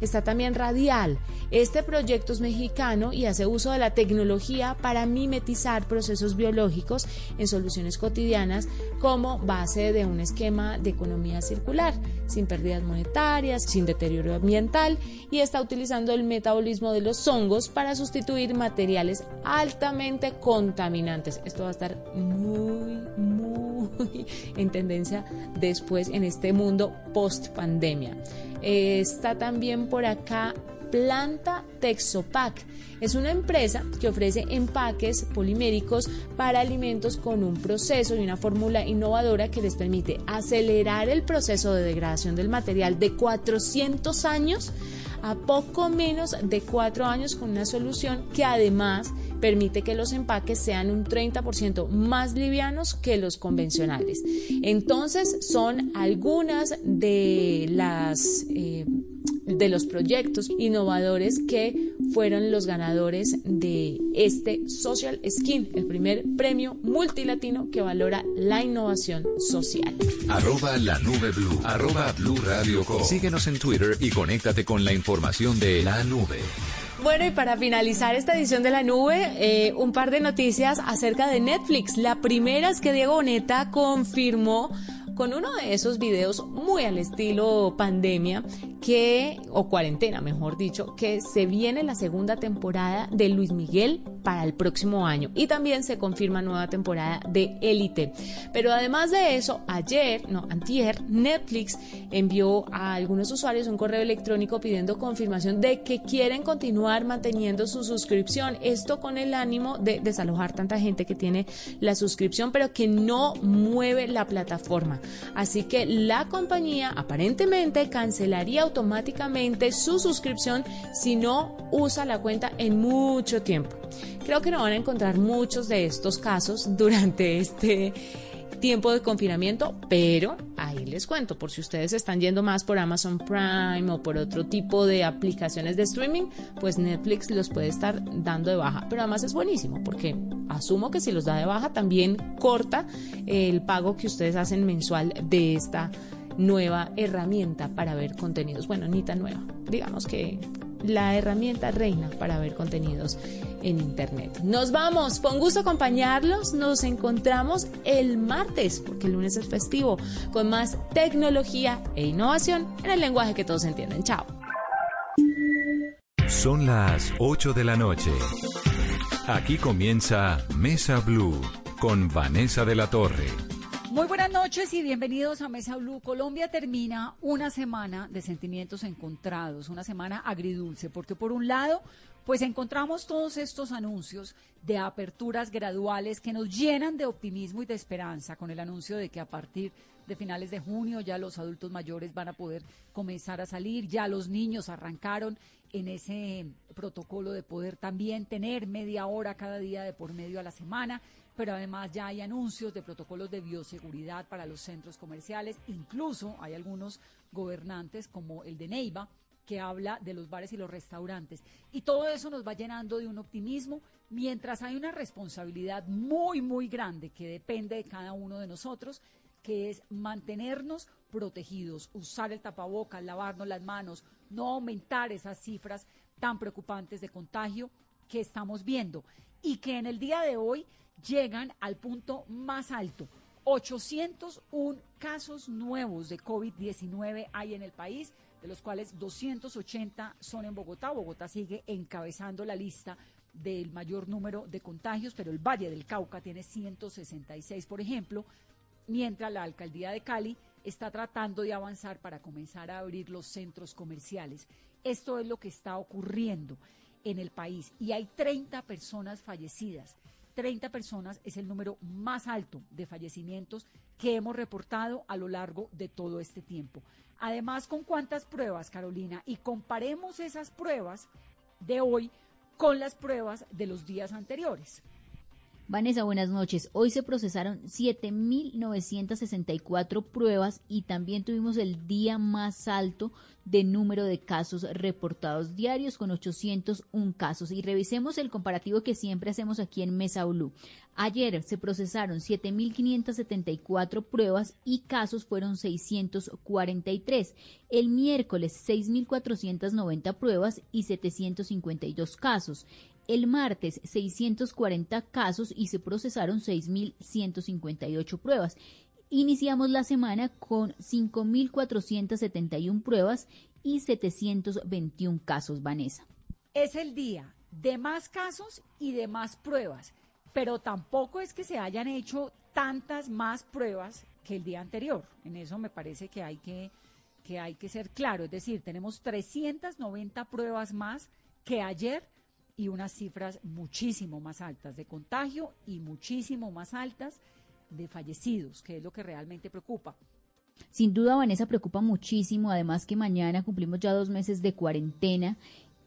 Está también Radial. Este proyecto es mexicano y hace uso de la tecnología para mimetizar procesos biológicos en soluciones cotidianas como base de un esquema de economía circular, sin pérdidas monetarias, sin deterioro ambiental y está utilizando el metabolismo de los hongos para sustituir materiales altamente contaminantes. Esto va a estar muy, muy en tendencia después en este mundo post pandemia. Está también por acá Planta Texopac. Es una empresa que ofrece empaques poliméricos para alimentos con un proceso y una fórmula innovadora que les permite acelerar el proceso de degradación del material de 400 años a poco menos de 4 años con una solución que además permite que los empaques sean un 30% más livianos que los convencionales. Entonces son algunas de las... Eh, de los proyectos innovadores que fueron los ganadores de este Social Skin, el primer premio multilatino que valora la innovación social. Arroba la nube blue, arroba blue radio Síguenos en Twitter y conéctate con la información de la nube. Bueno, y para finalizar esta edición de la nube, eh, un par de noticias acerca de Netflix. La primera es que Diego Boneta confirmó con uno de esos videos muy al estilo pandemia que, o cuarentena mejor dicho, que se viene la segunda temporada de Luis Miguel para el próximo año y también se confirma nueva temporada de Élite. Pero además de eso, ayer, no, antier, Netflix envió a algunos usuarios un correo electrónico pidiendo confirmación de que quieren continuar manteniendo su suscripción. Esto con el ánimo de desalojar tanta gente que tiene la suscripción, pero que no mueve la plataforma. Así que la compañía aparentemente cancelaría automáticamente su suscripción si no usa la cuenta en mucho tiempo. Creo que no van a encontrar muchos de estos casos durante este tiempo de confinamiento, pero les cuento, por si ustedes están yendo más por Amazon Prime o por otro tipo de aplicaciones de streaming, pues Netflix los puede estar dando de baja, pero además es buenísimo porque asumo que si los da de baja también corta el pago que ustedes hacen mensual de esta nueva herramienta para ver contenidos. Bueno, ni tan nueva, digamos que la herramienta reina para ver contenidos en Internet. Nos vamos, con gusto acompañarlos, nos encontramos el martes, porque el lunes es festivo, con más tecnología e innovación en el lenguaje que todos entienden. Chao. Son las 8 de la noche. Aquí comienza Mesa Blue con Vanessa de la Torre. Muy buenas noches y bienvenidos a Mesa Blue. Colombia termina una semana de sentimientos encontrados, una semana agridulce, porque por un lado, pues encontramos todos estos anuncios de aperturas graduales que nos llenan de optimismo y de esperanza, con el anuncio de que a partir de finales de junio ya los adultos mayores van a poder comenzar a salir, ya los niños arrancaron en ese protocolo de poder también tener media hora cada día de por medio a la semana pero además ya hay anuncios de protocolos de bioseguridad para los centros comerciales, incluso hay algunos gobernantes como el de Neiva que habla de los bares y los restaurantes. Y todo eso nos va llenando de un optimismo, mientras hay una responsabilidad muy, muy grande que depende de cada uno de nosotros, que es mantenernos protegidos, usar el tapabocas, lavarnos las manos, no aumentar esas cifras tan preocupantes de contagio que estamos viendo. Y que en el día de hoy llegan al punto más alto. 801 casos nuevos de COVID-19 hay en el país, de los cuales 280 son en Bogotá. Bogotá sigue encabezando la lista del mayor número de contagios, pero el Valle del Cauca tiene 166, por ejemplo, mientras la alcaldía de Cali está tratando de avanzar para comenzar a abrir los centros comerciales. Esto es lo que está ocurriendo en el país y hay 30 personas fallecidas. 30 personas es el número más alto de fallecimientos que hemos reportado a lo largo de todo este tiempo. Además, ¿con cuántas pruebas, Carolina? Y comparemos esas pruebas de hoy con las pruebas de los días anteriores. Vanessa, buenas noches. Hoy se procesaron 7.964 pruebas y también tuvimos el día más alto de número de casos reportados diarios con 801 casos. Y revisemos el comparativo que siempre hacemos aquí en Mesa Blue. Ayer se procesaron 7.574 pruebas y casos fueron 643. El miércoles 6.490 pruebas y 752 casos. El martes 640 casos y se procesaron 6.158 pruebas. Iniciamos la semana con 5.471 pruebas y 721 casos, Vanessa. Es el día de más casos y de más pruebas, pero tampoco es que se hayan hecho tantas más pruebas que el día anterior. En eso me parece que hay que, que, hay que ser claro. Es decir, tenemos 390 pruebas más que ayer y unas cifras muchísimo más altas de contagio y muchísimo más altas de fallecidos, que es lo que realmente preocupa. Sin duda, Vanessa, preocupa muchísimo, además que mañana cumplimos ya dos meses de cuarentena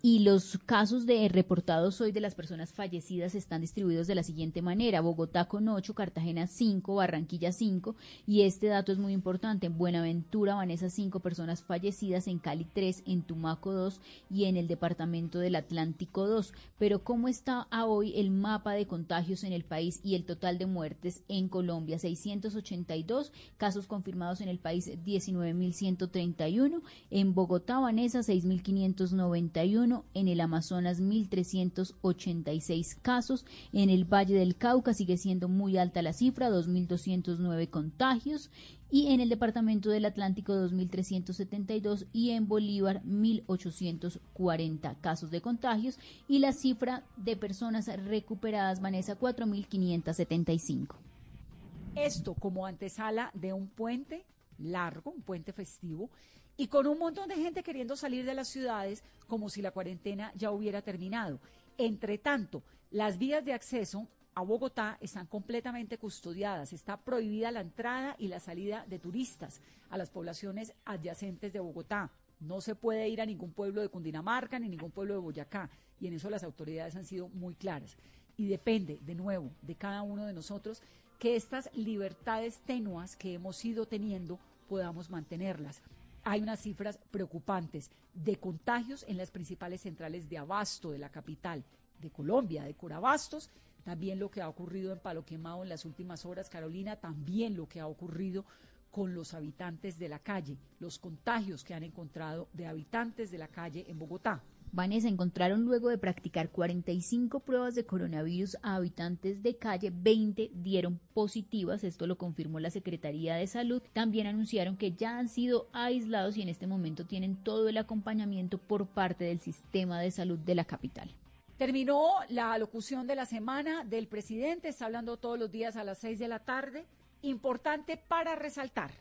y los casos de reportados hoy de las personas fallecidas están distribuidos de la siguiente manera. Bogotá con 8, Cartagena 5, Barranquilla 5 y este dato es muy importante. En Buenaventura van esas 5 personas fallecidas, en Cali 3, en Tumaco 2 y en el departamento del Atlántico 2. Pero ¿cómo está hoy el mapa de contagios en el país y el total de muertes en Colombia? 682 casos confirmados en el país, 19.131. En Bogotá, Vanessa, 6.591 en el Amazonas 1.386 casos, en el Valle del Cauca sigue siendo muy alta la cifra, 2.209 contagios, y en el Departamento del Atlántico 2.372 y en Bolívar 1.840 casos de contagios. Y la cifra de personas recuperadas, Vanessa, 4.575. Esto como antesala de un puente largo, un puente festivo, y con un montón de gente queriendo salir de las ciudades como si la cuarentena ya hubiera terminado. Entre tanto, las vías de acceso a Bogotá están completamente custodiadas. Está prohibida la entrada y la salida de turistas a las poblaciones adyacentes de Bogotá. No se puede ir a ningún pueblo de Cundinamarca ni ningún pueblo de Boyacá. Y en eso las autoridades han sido muy claras. Y depende, de nuevo, de cada uno de nosotros que estas libertades tenuas que hemos ido teniendo podamos mantenerlas hay unas cifras preocupantes de contagios en las principales centrales de abasto de la capital de Colombia, de Corabastos, también lo que ha ocurrido en Palo Quemado en las últimas horas, Carolina, también lo que ha ocurrido con los habitantes de la calle, los contagios que han encontrado de habitantes de la calle en Bogotá. Vanessa, encontraron luego de practicar 45 pruebas de coronavirus a habitantes de calle, 20 dieron positivas, esto lo confirmó la Secretaría de Salud. También anunciaron que ya han sido aislados y en este momento tienen todo el acompañamiento por parte del sistema de salud de la capital. Terminó la locución de la semana del presidente, está hablando todos los días a las 6 de la tarde. Importante para resaltar.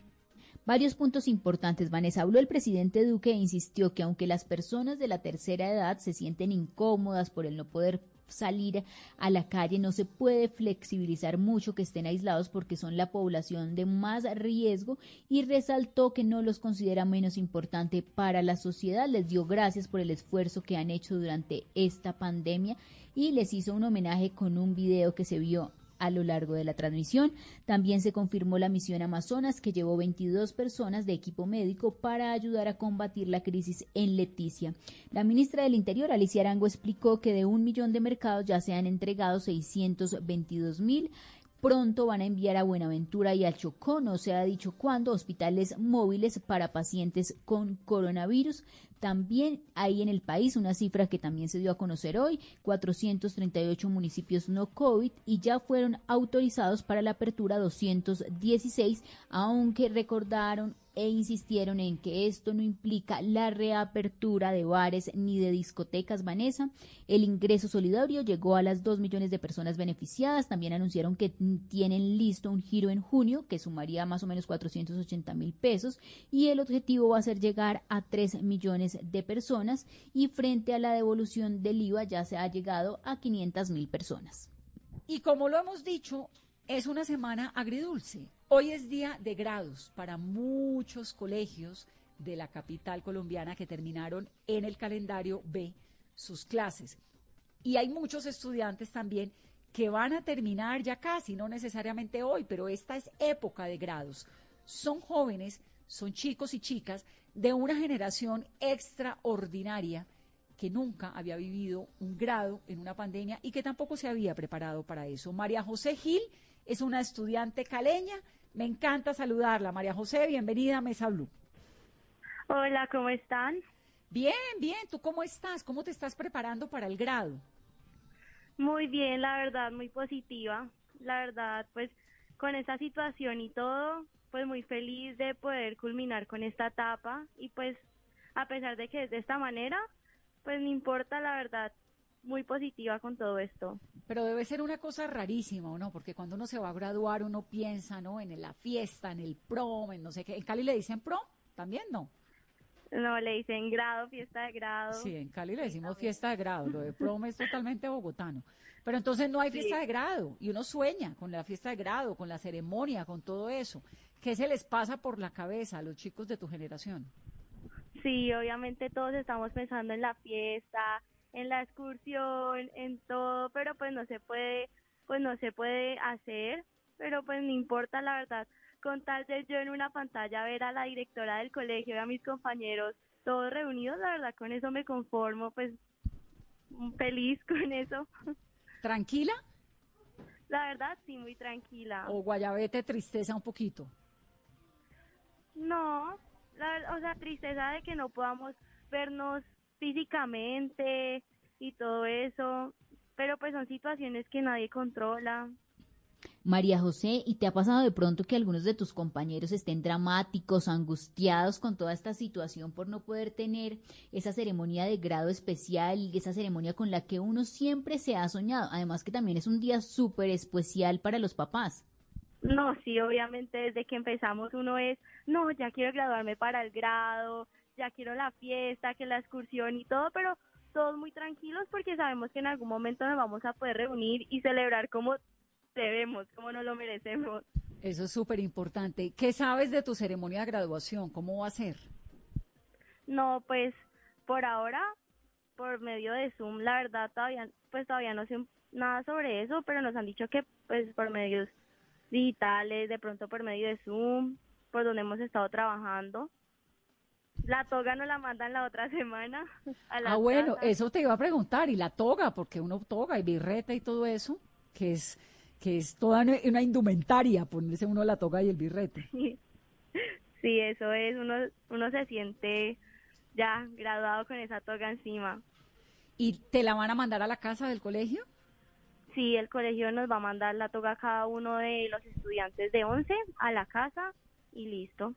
Varios puntos importantes. Vanessa habló el presidente Duque e insistió que aunque las personas de la tercera edad se sienten incómodas por el no poder salir a la calle, no se puede flexibilizar mucho que estén aislados porque son la población de más riesgo y resaltó que no los considera menos importante para la sociedad. Les dio gracias por el esfuerzo que han hecho durante esta pandemia y les hizo un homenaje con un video que se vio a lo largo de la transmisión. También se confirmó la misión Amazonas que llevó 22 personas de equipo médico para ayudar a combatir la crisis en Leticia. La ministra del Interior, Alicia Arango, explicó que de un millón de mercados ya se han entregado 622 mil Pronto van a enviar a Buenaventura y al Chocó, no se ha dicho cuándo, hospitales móviles para pacientes con coronavirus. También hay en el país una cifra que también se dio a conocer hoy, 438 municipios no COVID y ya fueron autorizados para la apertura 216, aunque recordaron e insistieron en que esto no implica la reapertura de bares ni de discotecas, Vanessa. El ingreso solidario llegó a las 2 millones de personas beneficiadas. También anunciaron que tienen listo un giro en junio que sumaría más o menos 480 mil pesos y el objetivo va a ser llegar a 3 millones de personas y frente a la devolución del IVA ya se ha llegado a 500 mil personas. Y como lo hemos dicho, es una semana agridulce. Hoy es día de grados para muchos colegios de la capital colombiana que terminaron en el calendario B sus clases. Y hay muchos estudiantes también que van a terminar ya casi, no necesariamente hoy, pero esta es época de grados. Son jóvenes, son chicos y chicas de una generación extraordinaria que nunca había vivido un grado en una pandemia y que tampoco se había preparado para eso. María José Gil es una estudiante caleña. Me encanta saludarla. María José, bienvenida a Mesa Blue. Hola, ¿cómo están? Bien, bien. ¿Tú cómo estás? ¿Cómo te estás preparando para el grado? Muy bien, la verdad, muy positiva. La verdad, pues con esta situación y todo, pues muy feliz de poder culminar con esta etapa y pues a pesar de que es de esta manera, pues me importa la verdad muy positiva con todo esto. Pero debe ser una cosa rarísima, ¿o no? Porque cuando uno se va a graduar uno piensa, ¿no? En la fiesta, en el prom, en no sé qué. ¿En Cali le dicen prom? ¿También no? No, le dicen grado, fiesta de grado. Sí, en Cali le decimos fiesta de grado. Lo de prom es totalmente bogotano. Pero entonces no hay fiesta de grado y uno sueña con la fiesta de grado, con la ceremonia, con todo eso. ¿Qué se les pasa por la cabeza a los chicos de tu generación? Sí, obviamente todos estamos pensando en la fiesta, en la excursión, en todo, pero pues no se puede, pues no se puede hacer, pero pues no importa la verdad. Con tal de yo en una pantalla ver a la directora del colegio y a mis compañeros todos reunidos, la verdad con eso me conformo, pues feliz con eso. ¿Tranquila? La verdad sí, muy tranquila. ¿O guayabete tristeza un poquito? No, o sea, tristeza de que no podamos vernos físicamente y todo eso, pero pues son situaciones que nadie controla. María José, ¿y te ha pasado de pronto que algunos de tus compañeros estén dramáticos, angustiados con toda esta situación por no poder tener esa ceremonia de grado especial y esa ceremonia con la que uno siempre se ha soñado? Además que también es un día súper especial para los papás. No, sí, obviamente desde que empezamos uno es, no, ya quiero graduarme para el grado, ya quiero la fiesta, que la excursión y todo, pero todos muy tranquilos porque sabemos que en algún momento nos vamos a poder reunir y celebrar como debemos, como nos lo merecemos. Eso es súper importante. ¿Qué sabes de tu ceremonia de graduación? ¿Cómo va a ser? No, pues por ahora, por medio de Zoom, la verdad todavía, pues todavía no sé nada sobre eso, pero nos han dicho que pues por medios digitales, de pronto por medio de Zoom, por donde hemos estado trabajando. La toga nos la mandan la otra semana. ah, bueno, eso te iba a preguntar, y la toga, porque uno toga y birreta y todo eso, que es que es toda una indumentaria ponerse uno la toga y el birrete. Sí, eso es, uno, uno se siente ya graduado con esa toga encima. ¿Y te la van a mandar a la casa del colegio? Sí, el colegio nos va a mandar la toga a cada uno de los estudiantes de 11 a la casa y listo.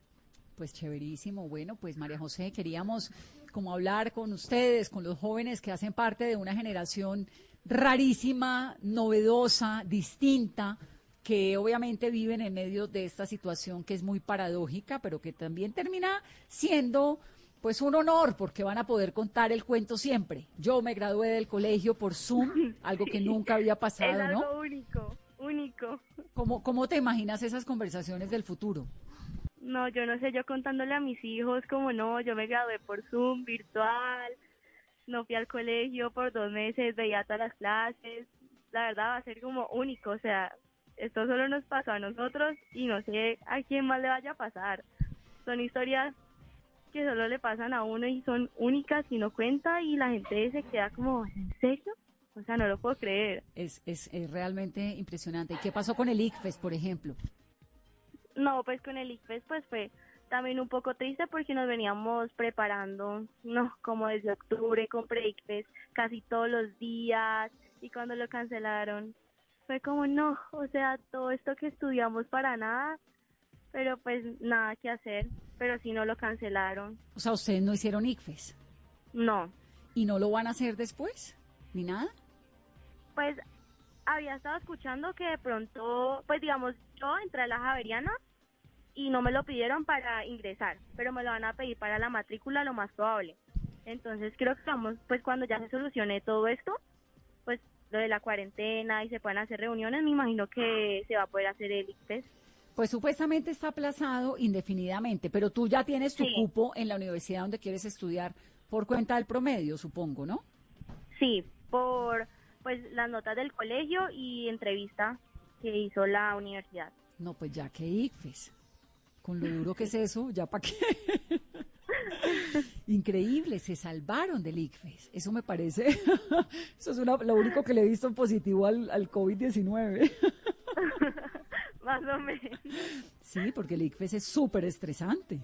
Pues chéverísimo. Bueno, pues María José, queríamos como hablar con ustedes, con los jóvenes que hacen parte de una generación rarísima, novedosa, distinta, que obviamente viven en medio de esta situación que es muy paradójica, pero que también termina siendo pues un honor porque van a poder contar el cuento siempre. Yo me gradué del colegio por Zoom, algo que nunca había pasado, es algo único, único. ¿Cómo, ¿Cómo te imaginas esas conversaciones del futuro? No, yo no sé, yo contándole a mis hijos como no, yo me gradué por Zoom, virtual, no fui al colegio por dos meses, veía todas las clases, la verdad va a ser como único, o sea, esto solo nos pasó a nosotros y no sé a quién más le vaya a pasar. Son historias que solo le pasan a uno y son únicas y no cuenta y la gente se queda como, ¿en serio? O sea, no lo puedo creer. Es, es, realmente impresionante. ¿Y qué pasó con el ICFES, por ejemplo? No, pues con el ICFES pues fue también un poco triste porque nos veníamos preparando, no, como desde octubre con pre-ICFES casi todos los días y cuando lo cancelaron fue como no, o sea, todo esto que estudiamos para nada pero pues nada que hacer, pero si no lo cancelaron. O sea, ¿ustedes no hicieron ICFES? No. ¿Y no lo van a hacer después? ¿Ni nada? Pues había estado escuchando que de pronto, pues digamos, yo entré a la Javeriana y no me lo pidieron para ingresar, pero me lo van a pedir para la matrícula lo más probable. Entonces creo que vamos, pues cuando ya se solucione todo esto, pues lo de la cuarentena y se puedan hacer reuniones, me imagino que se va a poder hacer el ICFES. Pues supuestamente está aplazado indefinidamente, pero tú ya tienes tu cupo en la universidad donde quieres estudiar por cuenta del promedio, supongo, ¿no? Sí, por pues las notas del colegio y entrevista que hizo la universidad. No, pues ya que ICFES. Con lo duro que es eso, ya para qué. Increíble, se salvaron del ICFES. Eso me parece. Eso es lo único que le he visto en positivo al, al COVID-19. Más o menos. Sí, porque el ICFES es súper estresante.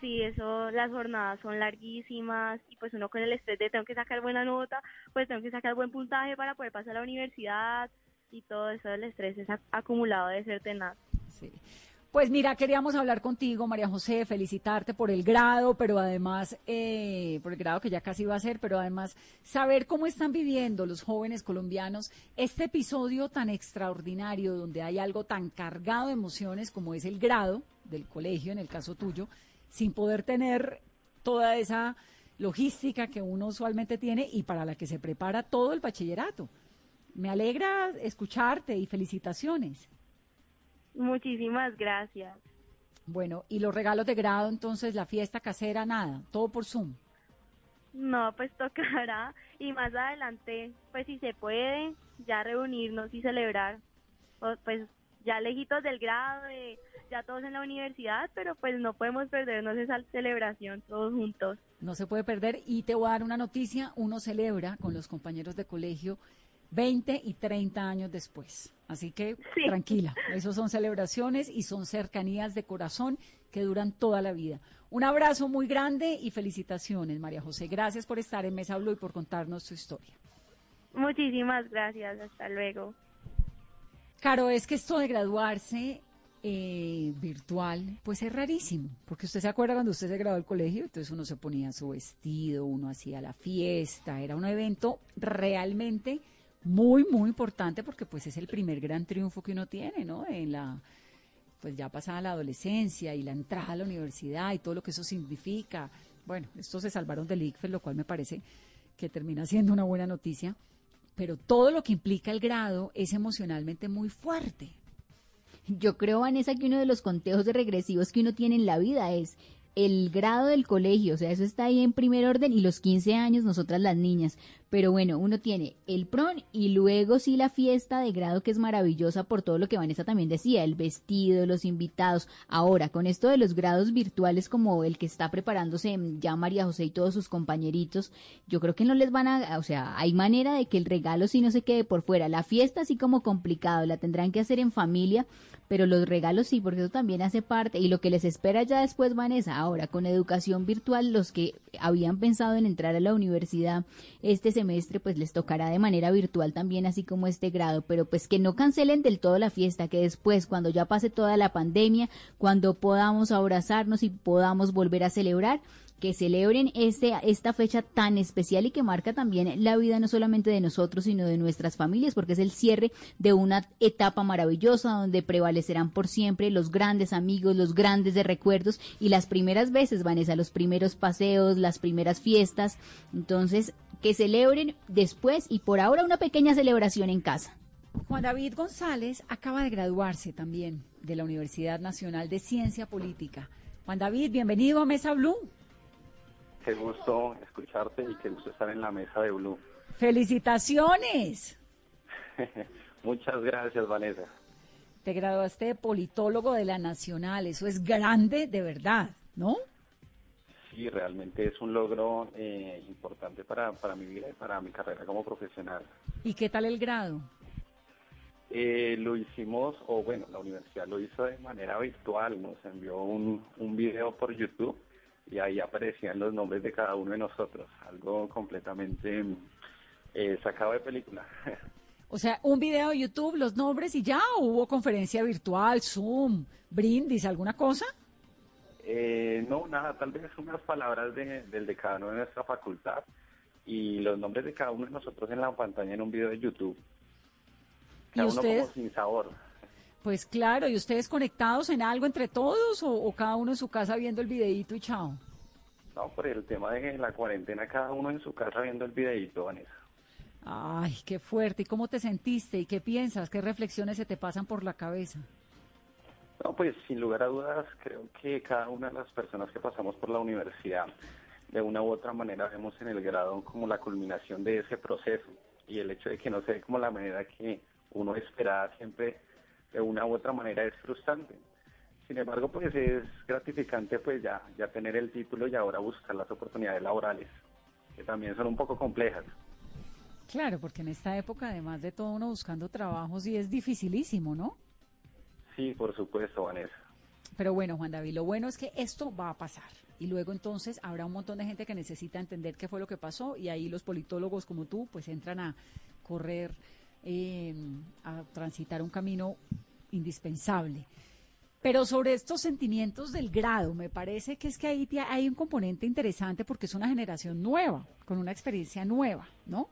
Sí, eso, las jornadas son larguísimas y pues uno con el estrés de tengo que sacar buena nota, pues tengo que sacar buen puntaje para poder pasar a la universidad y todo eso, el estrés es acumulado de ser tenaz. Pues mira, queríamos hablar contigo, María José, felicitarte por el grado, pero además, eh, por el grado que ya casi va a ser, pero además saber cómo están viviendo los jóvenes colombianos este episodio tan extraordinario donde hay algo tan cargado de emociones como es el grado del colegio, en el caso tuyo, sin poder tener toda esa logística que uno usualmente tiene y para la que se prepara todo el bachillerato. Me alegra escucharte y felicitaciones. Muchísimas gracias. Bueno, ¿y los regalos de grado entonces, la fiesta casera, nada? ¿Todo por Zoom? No, pues tocará y más adelante, pues si se puede, ya reunirnos y celebrar, pues ya lejitos del grado, ya todos en la universidad, pero pues no podemos perdernos esa celebración todos juntos. No se puede perder y te voy a dar una noticia, uno celebra con los compañeros de colegio 20 y 30 años después. Así que tranquila, esos son celebraciones y son cercanías de corazón que duran toda la vida. Un abrazo muy grande y felicitaciones, María José. Gracias por estar en Mesa Blue y por contarnos su historia. Muchísimas gracias, hasta luego. Caro, es que esto de graduarse eh, virtual, pues es rarísimo, porque usted se acuerda cuando usted se graduó del colegio, entonces uno se ponía su vestido, uno hacía la fiesta, era un evento realmente muy, muy importante porque pues es el primer gran triunfo que uno tiene, ¿no? En la, pues ya pasada la adolescencia y la entrada a la universidad y todo lo que eso significa. Bueno, estos se salvaron del ICFES, lo cual me parece que termina siendo una buena noticia, pero todo lo que implica el grado es emocionalmente muy fuerte. Yo creo, Vanessa, que uno de los conteos de regresivos que uno tiene en la vida es el grado del colegio, o sea, eso está ahí en primer orden y los 15 años nosotras las niñas. Pero bueno, uno tiene el pron y luego sí la fiesta de grado que es maravillosa por todo lo que Vanessa también decía, el vestido, los invitados. Ahora, con esto de los grados virtuales como el que está preparándose ya María José y todos sus compañeritos, yo creo que no les van a, o sea, hay manera de que el regalo sí no se quede por fuera. La fiesta así como complicado, la tendrán que hacer en familia, pero los regalos sí, porque eso también hace parte y lo que les espera ya después Vanessa, ahora con educación virtual, los que habían pensado en entrar a la universidad este semestre pues les tocará de manera virtual también así como este grado, pero pues que no cancelen del todo la fiesta, que después cuando ya pase toda la pandemia, cuando podamos abrazarnos y podamos volver a celebrar, que celebren este, esta fecha tan especial y que marca también la vida no solamente de nosotros, sino de nuestras familias, porque es el cierre de una etapa maravillosa donde prevalecerán por siempre los grandes amigos, los grandes de recuerdos y las primeras veces, Vanessa, los primeros paseos, las primeras fiestas. Entonces, que celebren después y por ahora una pequeña celebración en casa. Juan David González acaba de graduarse también de la Universidad Nacional de Ciencia Política. Juan David, bienvenido a Mesa Blue. Qué gusto escucharte y qué gusto estar en la mesa de Blue. ¡Felicitaciones! Muchas gracias, Vanessa. Te graduaste de politólogo de la Nacional, eso es grande de verdad, ¿no? Sí, realmente es un logro eh, importante para, para mi vida y para mi carrera como profesional. ¿Y qué tal el grado? Eh, lo hicimos, o bueno, la universidad lo hizo de manera virtual, nos envió un, un video por YouTube y ahí aparecían los nombres de cada uno de nosotros, algo completamente eh, sacado de película. O sea, un video de YouTube, los nombres y ya, hubo conferencia virtual, Zoom, brindis, alguna cosa? Eh, no, nada, tal vez unas palabras de, del decano de nuestra facultad y los nombres de cada uno de nosotros en la pantalla en un video de YouTube. Cada ¿Y ustedes? como sin sabor. Pues claro, ¿y ustedes conectados en algo entre todos o, cada uno en su casa viendo el videíto y chao? No, por el tema de la cuarentena, cada uno en su casa viendo el videíto, Vanessa. Ay, qué fuerte. ¿Y cómo te sentiste? ¿Y qué piensas? ¿Qué reflexiones se te pasan por la cabeza? No, pues sin lugar a dudas, creo que cada una de las personas que pasamos por la universidad, de una u otra manera vemos en el grado como la culminación de ese proceso y el hecho de que no se ve como la manera que uno esperaba siempre de una u otra manera es frustrante. Sin embargo, pues es gratificante pues ya, ya tener el título y ahora buscar las oportunidades laborales, que también son un poco complejas. Claro, porque en esta época, además de todo, uno buscando trabajo sí es dificilísimo, ¿no? Sí, por supuesto, Vanessa. Pero bueno, Juan David, lo bueno es que esto va a pasar. Y luego entonces habrá un montón de gente que necesita entender qué fue lo que pasó y ahí los politólogos como tú pues entran a correr, eh, a transitar un camino indispensable. Pero sobre estos sentimientos del grado, me parece que es que ahí hay un componente interesante porque es una generación nueva, con una experiencia nueva, ¿no?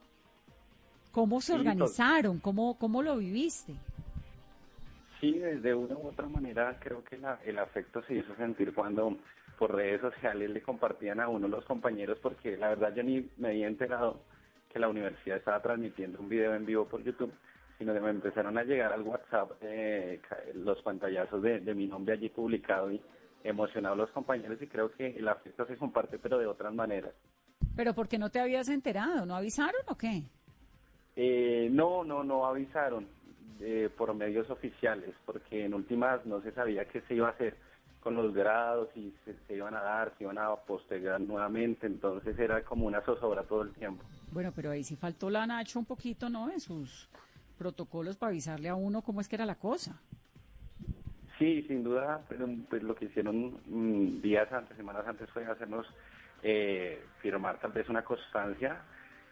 ¿Cómo se organizaron? ¿Cómo, ¿Cómo lo viviste? Sí, de una u otra manera creo que el afecto se hizo sentir cuando por redes sociales le compartían a uno los compañeros porque la verdad yo ni me había enterado que la universidad estaba transmitiendo un video en vivo por YouTube, sino que me empezaron a llegar al WhatsApp eh, los pantallazos de, de, mi nombre allí publicado y emocionado los compañeros y creo que el afecto se comparte pero de otras maneras. ¿Pero por qué no te habías enterado? ¿No avisaron o qué? Eh, no, no, no avisaron eh, por medios oficiales, porque en últimas no se sabía qué se iba a hacer con los grados, y se, iban a dar, se iban a postergar nuevamente, entonces era como una zozobra todo el tiempo. Bueno, pero ahí sí faltó la Nacho un poquito, ¿no? En sus protocolos para avisarle a uno cómo es que era la cosa. Sí, sin duda, pero pues lo que hicieron mm, días antes, semanas antes fue hacernos eh, firmar tal vez una constancia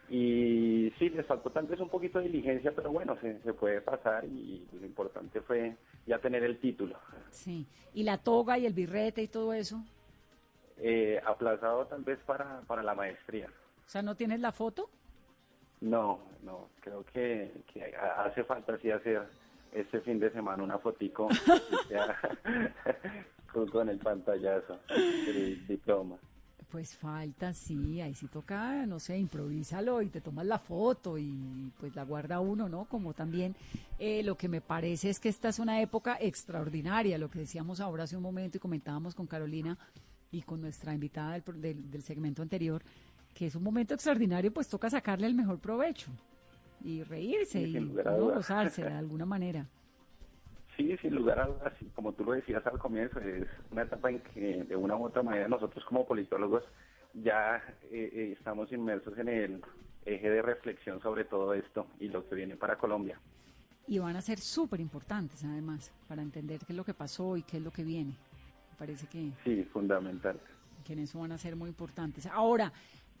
y sí, les faltó tal vez un poquito de diligencia, pero bueno, se, se puede pasar y lo importante fue ya tener el título. Sí, ¿y la toga y el birrete y todo eso? Eh, aplazado tal vez para, para la maestría. O sea, ¿no tienes la foto? No, no, creo que, que hace falta así hacer este fin de semana una fotico con, con el pantallazo del diploma. Pues falta, sí, ahí sí toca, no sé, improvísalo y te tomas la foto y pues la guarda uno, ¿no? Como también eh, lo que me parece es que esta es una época extraordinaria, lo que decíamos ahora hace un momento y comentábamos con Carolina y con nuestra invitada del, del, segmento anterior, que es un momento extraordinario, pues toca sacarle el mejor provecho y reírse y gozarse de alguna manera. Sí, sin lugar a dudas, como tú lo decías al comienzo, es una etapa en que de una u otra manera nosotros como politólogos ya eh, eh, estamos inmersos en el eje de reflexión sobre todo esto y lo que viene para Colombia. Y van a ser súper importantes además para entender qué es lo que pasó y qué es lo que viene. Me parece que... Sí, fundamental. Que en eso van a ser muy importantes. Ahora,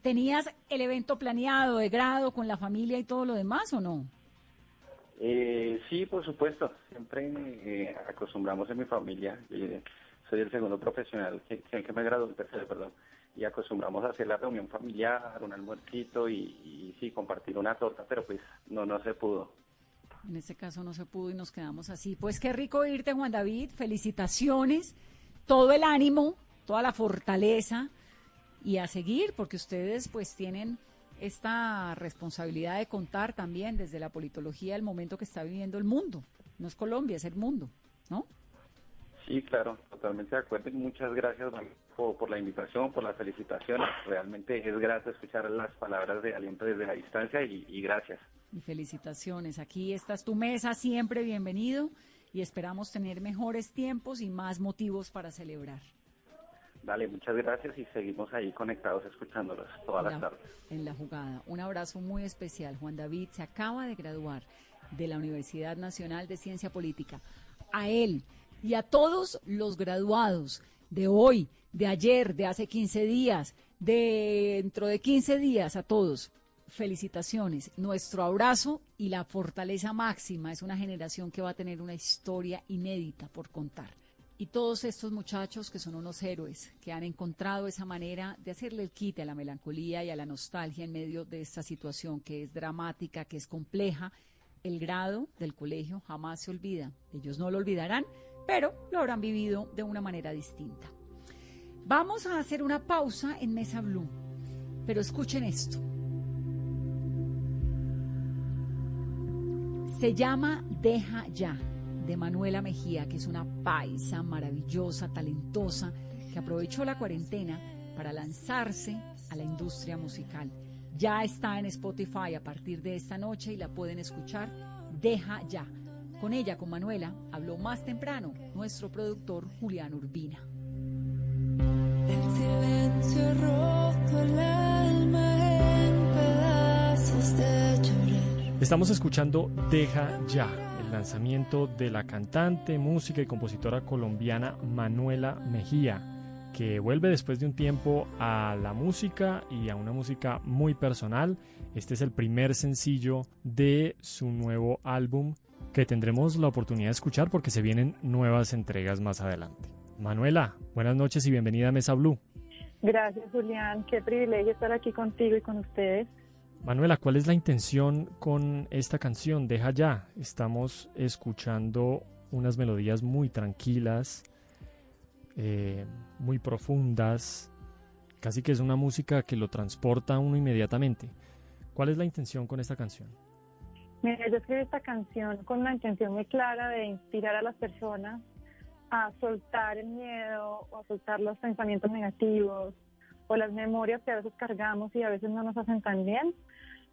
¿tenías el evento planeado de grado con la familia y todo lo demás o no? Eh, sí, por supuesto. Siempre eh, acostumbramos en mi familia, eh, soy el segundo profesional que, que me graduó, el tercero, perdón, y acostumbramos a hacer la reunión familiar, un almuercito y, y, sí, compartir una torta, pero pues no, no se pudo. En este caso no se pudo y nos quedamos así. Pues qué rico irte, Juan David. Felicitaciones, todo el ánimo, toda la fortaleza y a seguir, porque ustedes pues tienen esta responsabilidad de contar también desde la politología el momento que está viviendo el mundo. No es Colombia, es el mundo, ¿no? Sí, claro, totalmente de acuerdo. Muchas gracias por, la invitación, por las felicitaciones. Realmente es grato escuchar las palabras de aliento desde la distancia y, y gracias. Y felicitaciones. Aquí estás tu mesa, siempre bienvenido y esperamos tener mejores tiempos y más motivos para celebrar. Dale, muchas gracias y seguimos ahí conectados escuchándolos todas las tardes. En la jugada. Un abrazo muy especial. Juan David se acaba de graduar de la Universidad Nacional de Ciencia Política. A él y a todos los graduados de hoy, de ayer, de hace 15 días, de dentro de 15 días, a todos. Felicitaciones, nuestro abrazo y la fortaleza máxima. Es una generación que va a tener una historia inédita por contar y todos estos muchachos que son unos héroes, que han encontrado esa manera de hacerle el quite a la melancolía y a la nostalgia en medio de esta situación que es dramática, que es compleja, el grado del colegio jamás se olvida. Ellos no lo olvidarán, pero lo habrán vivido de una manera distinta. Vamos a hacer una pausa en Mesa Blue, pero escuchen esto. Se llama Deja Ya de Manuela Mejía, que es una paisa maravillosa, talentosa, que aprovechó la cuarentena para lanzarse a la industria musical. Ya está en Spotify a partir de esta noche y la pueden escuchar. Deja ya. Con ella, con Manuela, habló más temprano nuestro productor Julián Urbina. El silencio roto el alma en pedazos de llorar. Estamos escuchando Deja Ya, lanzamiento de la cantante, música y compositora colombiana Manuela Mejía, que vuelve después de un tiempo a la música y a una música muy personal. Este es el primer sencillo de su nuevo álbum que tendremos la oportunidad de escuchar porque se vienen nuevas entregas más adelante. Manuela, buenas noches y bienvenida a Mesa Blue. Gracias, Julián. Qué privilegio estar aquí contigo y con ustedes. Manuela, ¿cuál es la intención con esta canción? Deja ya. Estamos escuchando unas melodías muy tranquilas, eh, muy profundas. Casi que es una música que lo transporta a uno inmediatamente. ¿Cuál es la intención con esta canción? Mira, yo escribí esta canción con una intención muy clara de inspirar a las personas a soltar el miedo o a soltar los pensamientos negativos o las memorias que a veces cargamos y a veces no nos hacen tan bien.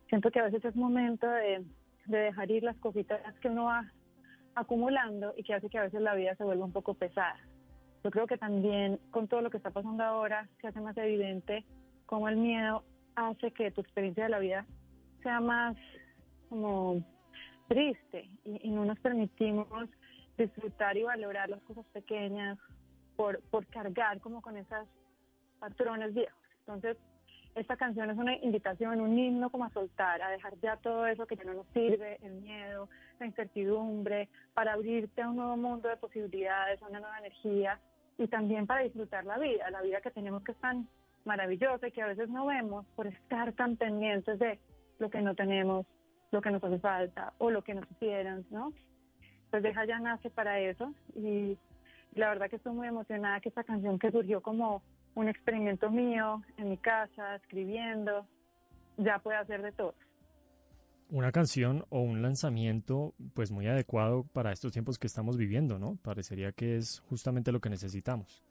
Siento que a veces es momento de, de dejar ir las cositas que uno va acumulando y que hace que a veces la vida se vuelva un poco pesada. Yo creo que también con todo lo que está pasando ahora se hace más evidente cómo el miedo hace que tu experiencia de la vida sea más como triste y, y no nos permitimos disfrutar y valorar las cosas pequeñas por, por cargar como con esos patrones viejos. Entonces, esta canción es una invitación, un himno como a soltar, a dejar ya todo eso que ya no nos sirve, el miedo, la incertidumbre, para abrirte a un nuevo mundo de posibilidades, a una nueva energía y también para disfrutar la vida, la vida que tenemos que es tan maravillosa y que a veces no vemos por estar tan pendientes de lo que no tenemos, lo que nos hace falta o lo que nos hicieron, ¿no? Pues Deja ya nace para eso y la verdad que estoy muy emocionada que esta canción que surgió como un experimento mío en mi casa, escribiendo, ya pueda ser de todo. Una canción o un lanzamiento pues muy adecuado para estos tiempos que estamos viviendo, ¿no? Parecería que es justamente lo que necesitamos.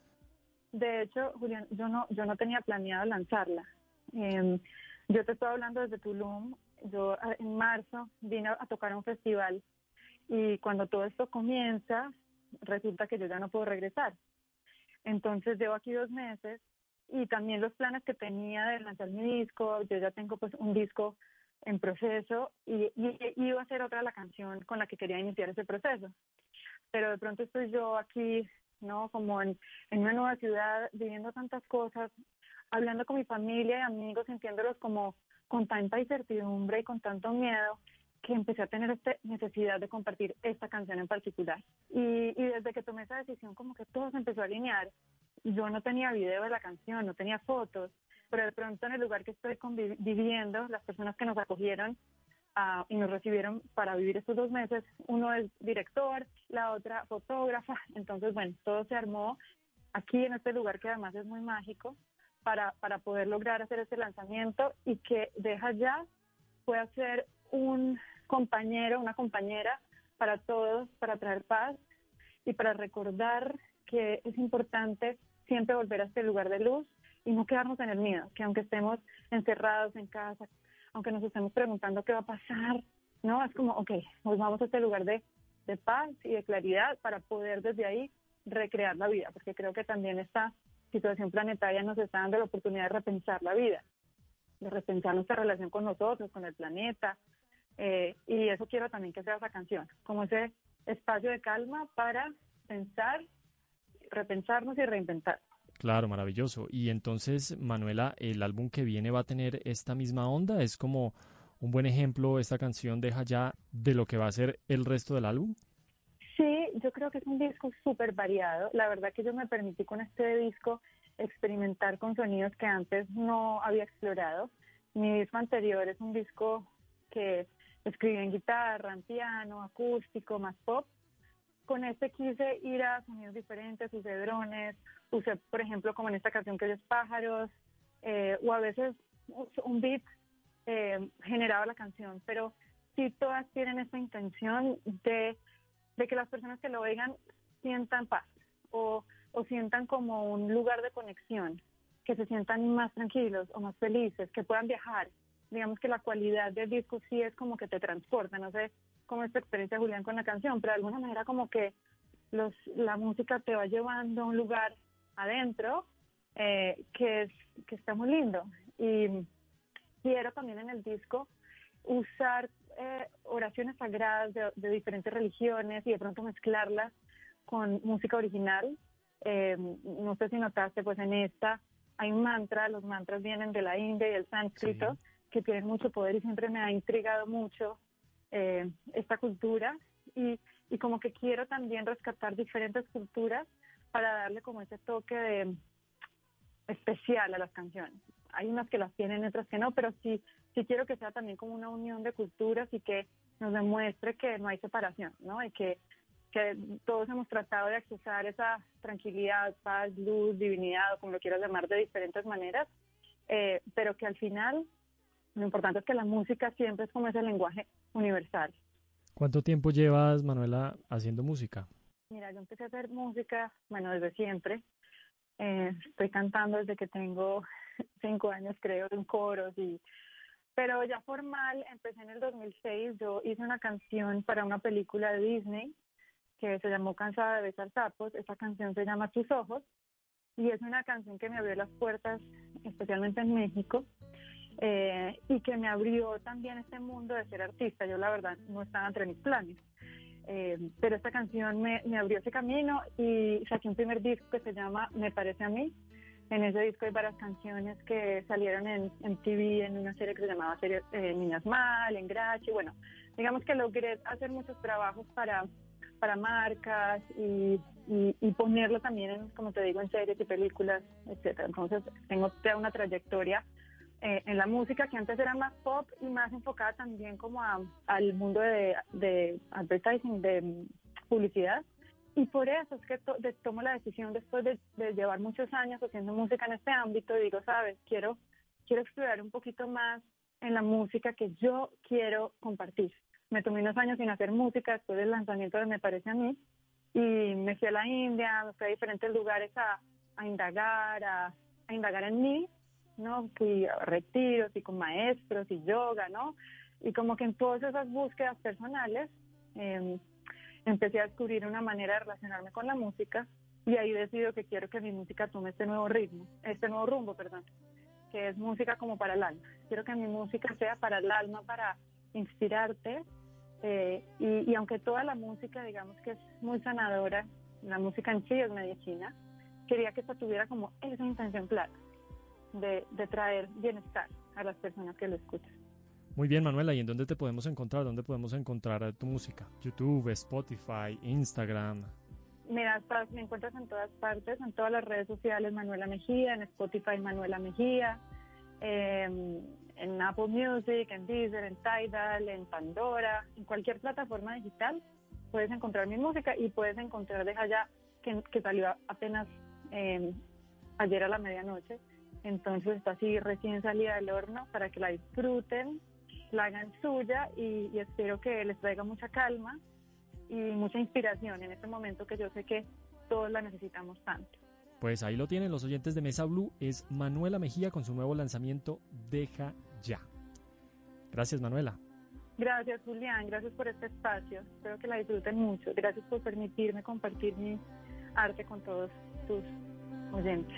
De hecho, Julián, yo no, yo no tenía planeado lanzarla. Eh, yo te estoy hablando desde Tulum. Yo en marzo vine a tocar a un festival y cuando todo esto comienza, resulta que yo ya no puedo regresar. Entonces llevo aquí dos meses y también los planes que tenía de lanzar mi disco, yo ya tengo pues un disco en proceso y, iba a ser otra la canción con la que quería iniciar ese proceso. Pero de pronto estoy yo aquí, ¿no? Como en, en una nueva ciudad, viviendo tantas cosas, hablando con mi familia y amigos, sintiéndolos como con tanta incertidumbre y con tanto miedo, que empecé a tener esta necesidad de compartir esta canción en particular. Y, y desde que tomé esa decisión, como que todo se empezó a alinear. Yo no tenía video de la canción, no tenía fotos, pero de pronto en el lugar que estoy viviendo, las personas que nos acogieron uh, y nos recibieron para vivir estos dos meses, uno es director, la otra fotógrafa, entonces bueno, todo se armó aquí en este lugar que además es muy mágico para, para poder lograr hacer este lanzamiento y que deja ya pueda ser un compañero, una compañera para todos, para traer paz y para recordar que es importante siempre volver a este lugar de luz y no quedarnos en el miedo, que aunque estemos encerrados en casa, aunque nos estemos preguntando qué va a pasar, no, es como, ok, volvamos a este lugar de, de paz y de claridad para poder desde ahí recrear la vida, porque creo que también esta situación planetaria nos está dando la oportunidad de repensar la vida, de repensar nuestra relación con nosotros, con el planeta, eh, y eso quiero también que sea esa canción, como ese espacio de calma para pensar, repensarnos y reinventar. Claro, maravilloso. Y entonces, Manuela, ¿el álbum que viene va a tener esta misma onda? ¿Es como un buen ejemplo esta canción deja ya de lo que va a ser el resto del álbum? Sí, yo creo que es un disco súper variado. La verdad que yo me permití con este disco experimentar con sonidos que antes no había explorado. Mi disco anterior es un disco que escribí en guitarra, en piano, acústico, más pop. Con este quise ir a sonidos diferentes, usé drones, usé, por ejemplo, como en esta canción que es pájaros, eh, o a veces un beat eh, generaba la canción, pero sí todas tienen esa intención de, de que las personas que lo oigan sientan paz o, o sientan como un lugar de conexión, que se sientan más tranquilos o más felices, que puedan viajar, digamos que la cualidad del disco sí es como que te transporta. No sé cómo es tu experiencia, Julián, con la canción, pero de alguna manera como que los, la música te va llevando a un lugar adentro eh, que, es, que está muy lindo. Y quiero también en el disco usar eh, oraciones sagradas de, de diferentes religiones y de pronto mezclarlas con música original. Eh, no sé si notaste, pues en esta hay un mantra, los mantras vienen de la India y del sánscrito, que tienen mucho poder y siempre me ha intrigado mucho eh, esta cultura y, y como que quiero también rescatar diferentes culturas para darle como ese toque de especial a las canciones. Hay unas que las tienen, otras que no, pero sí, sí quiero que sea también como una unión de culturas y que nos demuestre que no hay separación, ¿no? Y que, que todos hemos tratado de accesar esa tranquilidad, paz, luz, divinidad, o como lo quieras llamar, de diferentes maneras, eh, pero que al final lo importante es que la música siempre es como ese lenguaje universal. ¿Cuánto tiempo llevas, Manuela, haciendo música? Mira, yo empecé a hacer música, bueno, desde siempre. Eh, estoy cantando desde que tengo cinco años, creo, en coros y pero ya formal empecé en el 2006. Yo hice una canción para una película de Disney que se llamó Cansada de besar sapos. Esa canción se llama Tus ojos y es una canción que me abrió las puertas, especialmente en México, eh, y que me abrió también este mundo de ser artista. Yo la verdad no estaba entre mis planes. Eh, pero esta canción me, abrió ese camino y saqué un primer disco que se llama Me parece a mí. En ese disco hay varias canciones que salieron en, en TV, en una serie que se llamaba serie, eh, Niñas Mal, en Grachi. Bueno, digamos que logré hacer muchos trabajos para, para marcas y, y, ponerlo también, en, como te digo, en series y películas, etcétera. Entonces tengo toda una trayectoria eh, en la música que antes era más pop y más enfocada también como a- al mundo de, de advertising, de publicidad. Y por eso es que to- de- tomo la decisión después de, de llevar muchos años haciendo música en este ámbito y digo, sabes, quiero, quiero explorar un poquito más en la música que yo quiero compartir. Me tomé unos años sin hacer música después del lanzamiento de Me Parece a mí y me fui a la India, me fui a diferentes lugares a, a indagar, a, a indagar en mí ¿no? Fui a retiros y con maestros y yoga, ¿no? Y como que en todas esas búsquedas personales eh, empecé a descubrir una manera de relacionarme con la música y ahí decido que quiero que mi música tome este nuevo ritmo, este nuevo rumbo, perdón, que es música como para el alma. Quiero que mi música sea para el alma, para inspirarte eh, y, y aunque toda la música, digamos que es muy sanadora, la música en sí es medicina, quería que esta tuviera como esa intención clara de, de traer bienestar a las personas que lo escuchan. Muy bien, Manuela, ¿y en dónde te podemos encontrar? ¿Dónde podemos encontrar eh, tu música? YouTube, Spotify, Instagram. Mira, estás- me encuentras en todas partes, en todas las redes sociales, Manuela Mejía, en Spotify, Manuela Mejía, eh, en Apple Music, en Deezer, en Tidal, en Pandora, en cualquier plataforma digital puedes encontrar mi música y puedes encontrar Deja Ya, que, que salió apenas eh, ayer a la medianoche. Entonces está así recién salida del horno para que la disfruten, la hagan suya y, y espero que les traiga mucha calma y mucha inspiración en este momento que yo sé que todos la necesitamos tanto. Pues ahí lo tienen los oyentes de Mesa Blue, es Manuela Mejía con su nuevo lanzamiento Deja Ya. Gracias, Manuela. Gracias Julián, gracias por este espacio, espero que la disfruten mucho, gracias por permitirme compartir mi arte con todos tus oyentes.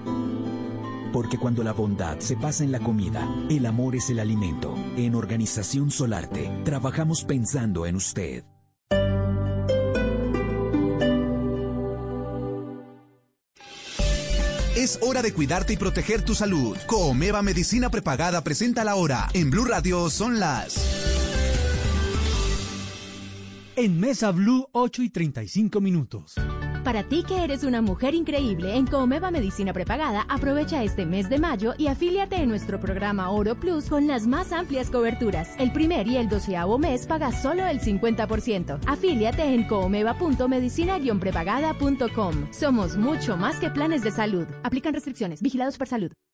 Porque cuando la bondad se pasa en la comida, el amor es el alimento. En Organización Solarte, trabajamos pensando en usted. Es hora de cuidarte y proteger tu salud. Comeva Medicina Prepagada presenta la hora. En Blue Radio son las... En Mesa Blue 8 y 35 minutos. Para ti que eres una mujer increíble en Comeva Medicina Prepagada, aprovecha este mes de mayo y afíliate en nuestro programa Oro Plus con las más amplias coberturas. El primer y el doceavo mes paga solo el 50%. Afíliate en comeva.medicina-prepagada.com. Somos mucho más que planes de salud. Aplican restricciones. Vigilados por salud.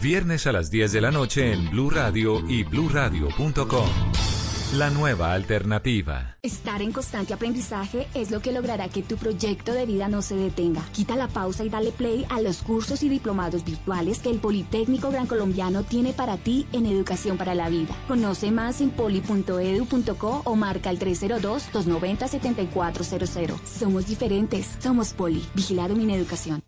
viernes a las 10 de la noche en Blue Radio y bluradio.com. La nueva alternativa. Estar en constante aprendizaje es lo que logrará que tu proyecto de vida no se detenga. Quita la pausa y dale play a los cursos y diplomados virtuales que el Politécnico Gran Colombiano tiene para ti en educación para la vida. Conoce más en poli.edu.co o marca el 302-290-7400. Somos diferentes. Somos Poli. Vigilado mi educación.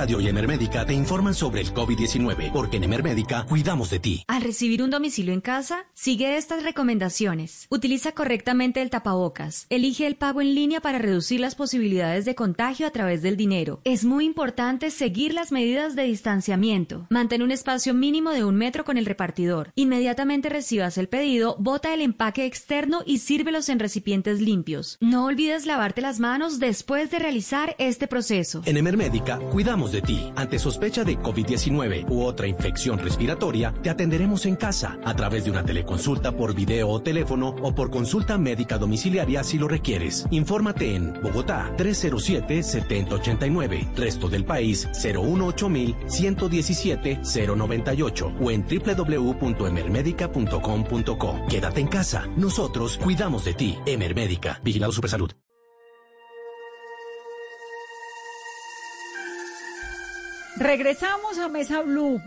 Radio y Emermédica te informan sobre el COVID-19, porque en Emermédica cuidamos de ti. Al recibir un domicilio en casa, sigue estas recomendaciones. Utiliza correctamente el tapabocas. Elige el pago en línea para reducir las posibilidades de contagio a través del dinero. Es muy importante seguir las medidas de distanciamiento. Mantén un espacio mínimo de un metro con el repartidor. Inmediatamente recibas el pedido, bota el empaque externo y sírvelos en recipientes limpios. No olvides lavarte las manos después de realizar este proceso. En Emermédica cuidamos de ti. Ante sospecha de COVID-19 u otra infección respiratoria, te atenderemos en casa a través de una teleconsulta por video o teléfono o por consulta médica domiciliaria si lo requieres. Infórmate en Bogotá 307-7089, resto del país 018-117-098 o en www.emermedica.com.co. Quédate en casa. Nosotros cuidamos de ti. Emermédica. Vigilado Supersalud. Regresamos a Mesa Blue.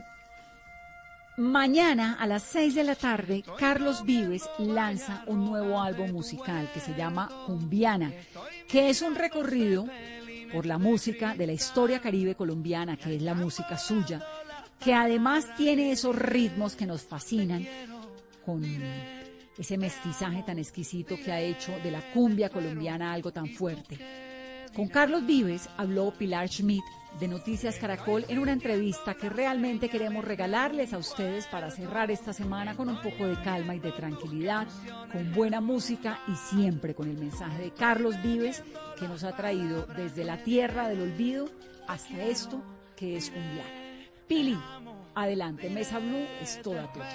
Mañana a las 6 de la tarde, Carlos Vives lanza un nuevo álbum musical que se llama Cumbiana, que es un recorrido por la música de la historia caribe colombiana, que es la música suya, que además tiene esos ritmos que nos fascinan con ese mestizaje tan exquisito que ha hecho de la cumbia colombiana algo tan fuerte. Con Carlos Vives habló Pilar Schmidt de Noticias Caracol en una entrevista que realmente queremos regalarles a ustedes para cerrar esta semana con un poco de calma y de tranquilidad, con buena música y siempre con el mensaje de Carlos Vives que nos ha traído desde la tierra del olvido hasta esto que es cumbiana. Pili, adelante, Mesa Blue es toda tuya.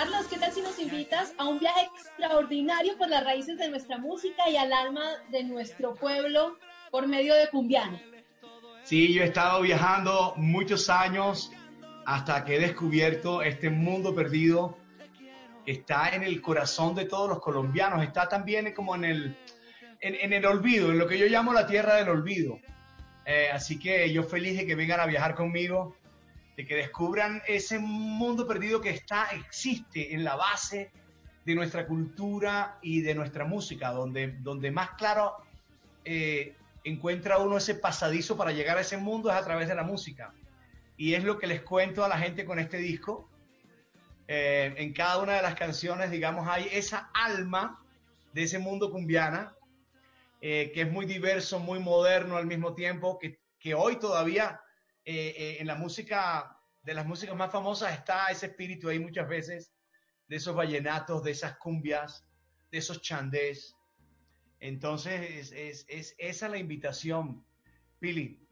Carlos, ¿qué tal si nos invitas a un viaje extraordinario por las raíces de nuestra música y al alma de nuestro pueblo por medio de Cumbiana? Sí, yo he estado viajando muchos años hasta que he descubierto este mundo perdido está en el corazón de todos los colombianos, está también como en el, en, en el olvido, en lo que yo llamo la tierra del olvido. Eh, así que yo feliz de que vengan a viajar conmigo, que descubran ese mundo perdido que está, existe en la base de nuestra cultura y de nuestra música, donde, donde más claro eh, encuentra uno ese pasadizo para llegar a ese mundo es a través de la música. Y es lo que les cuento a la gente con este disco. Eh, en cada una de las canciones, digamos, hay esa alma de ese mundo cumbiana, eh, que es muy diverso, muy moderno al mismo tiempo, que, que hoy todavía eh, eh, en la música, de las músicas más famosas, está ese espíritu ahí muchas veces, de esos vallenatos, de esas cumbias, de esos chandés. Entonces, es, es, es esa la invitación, Pili.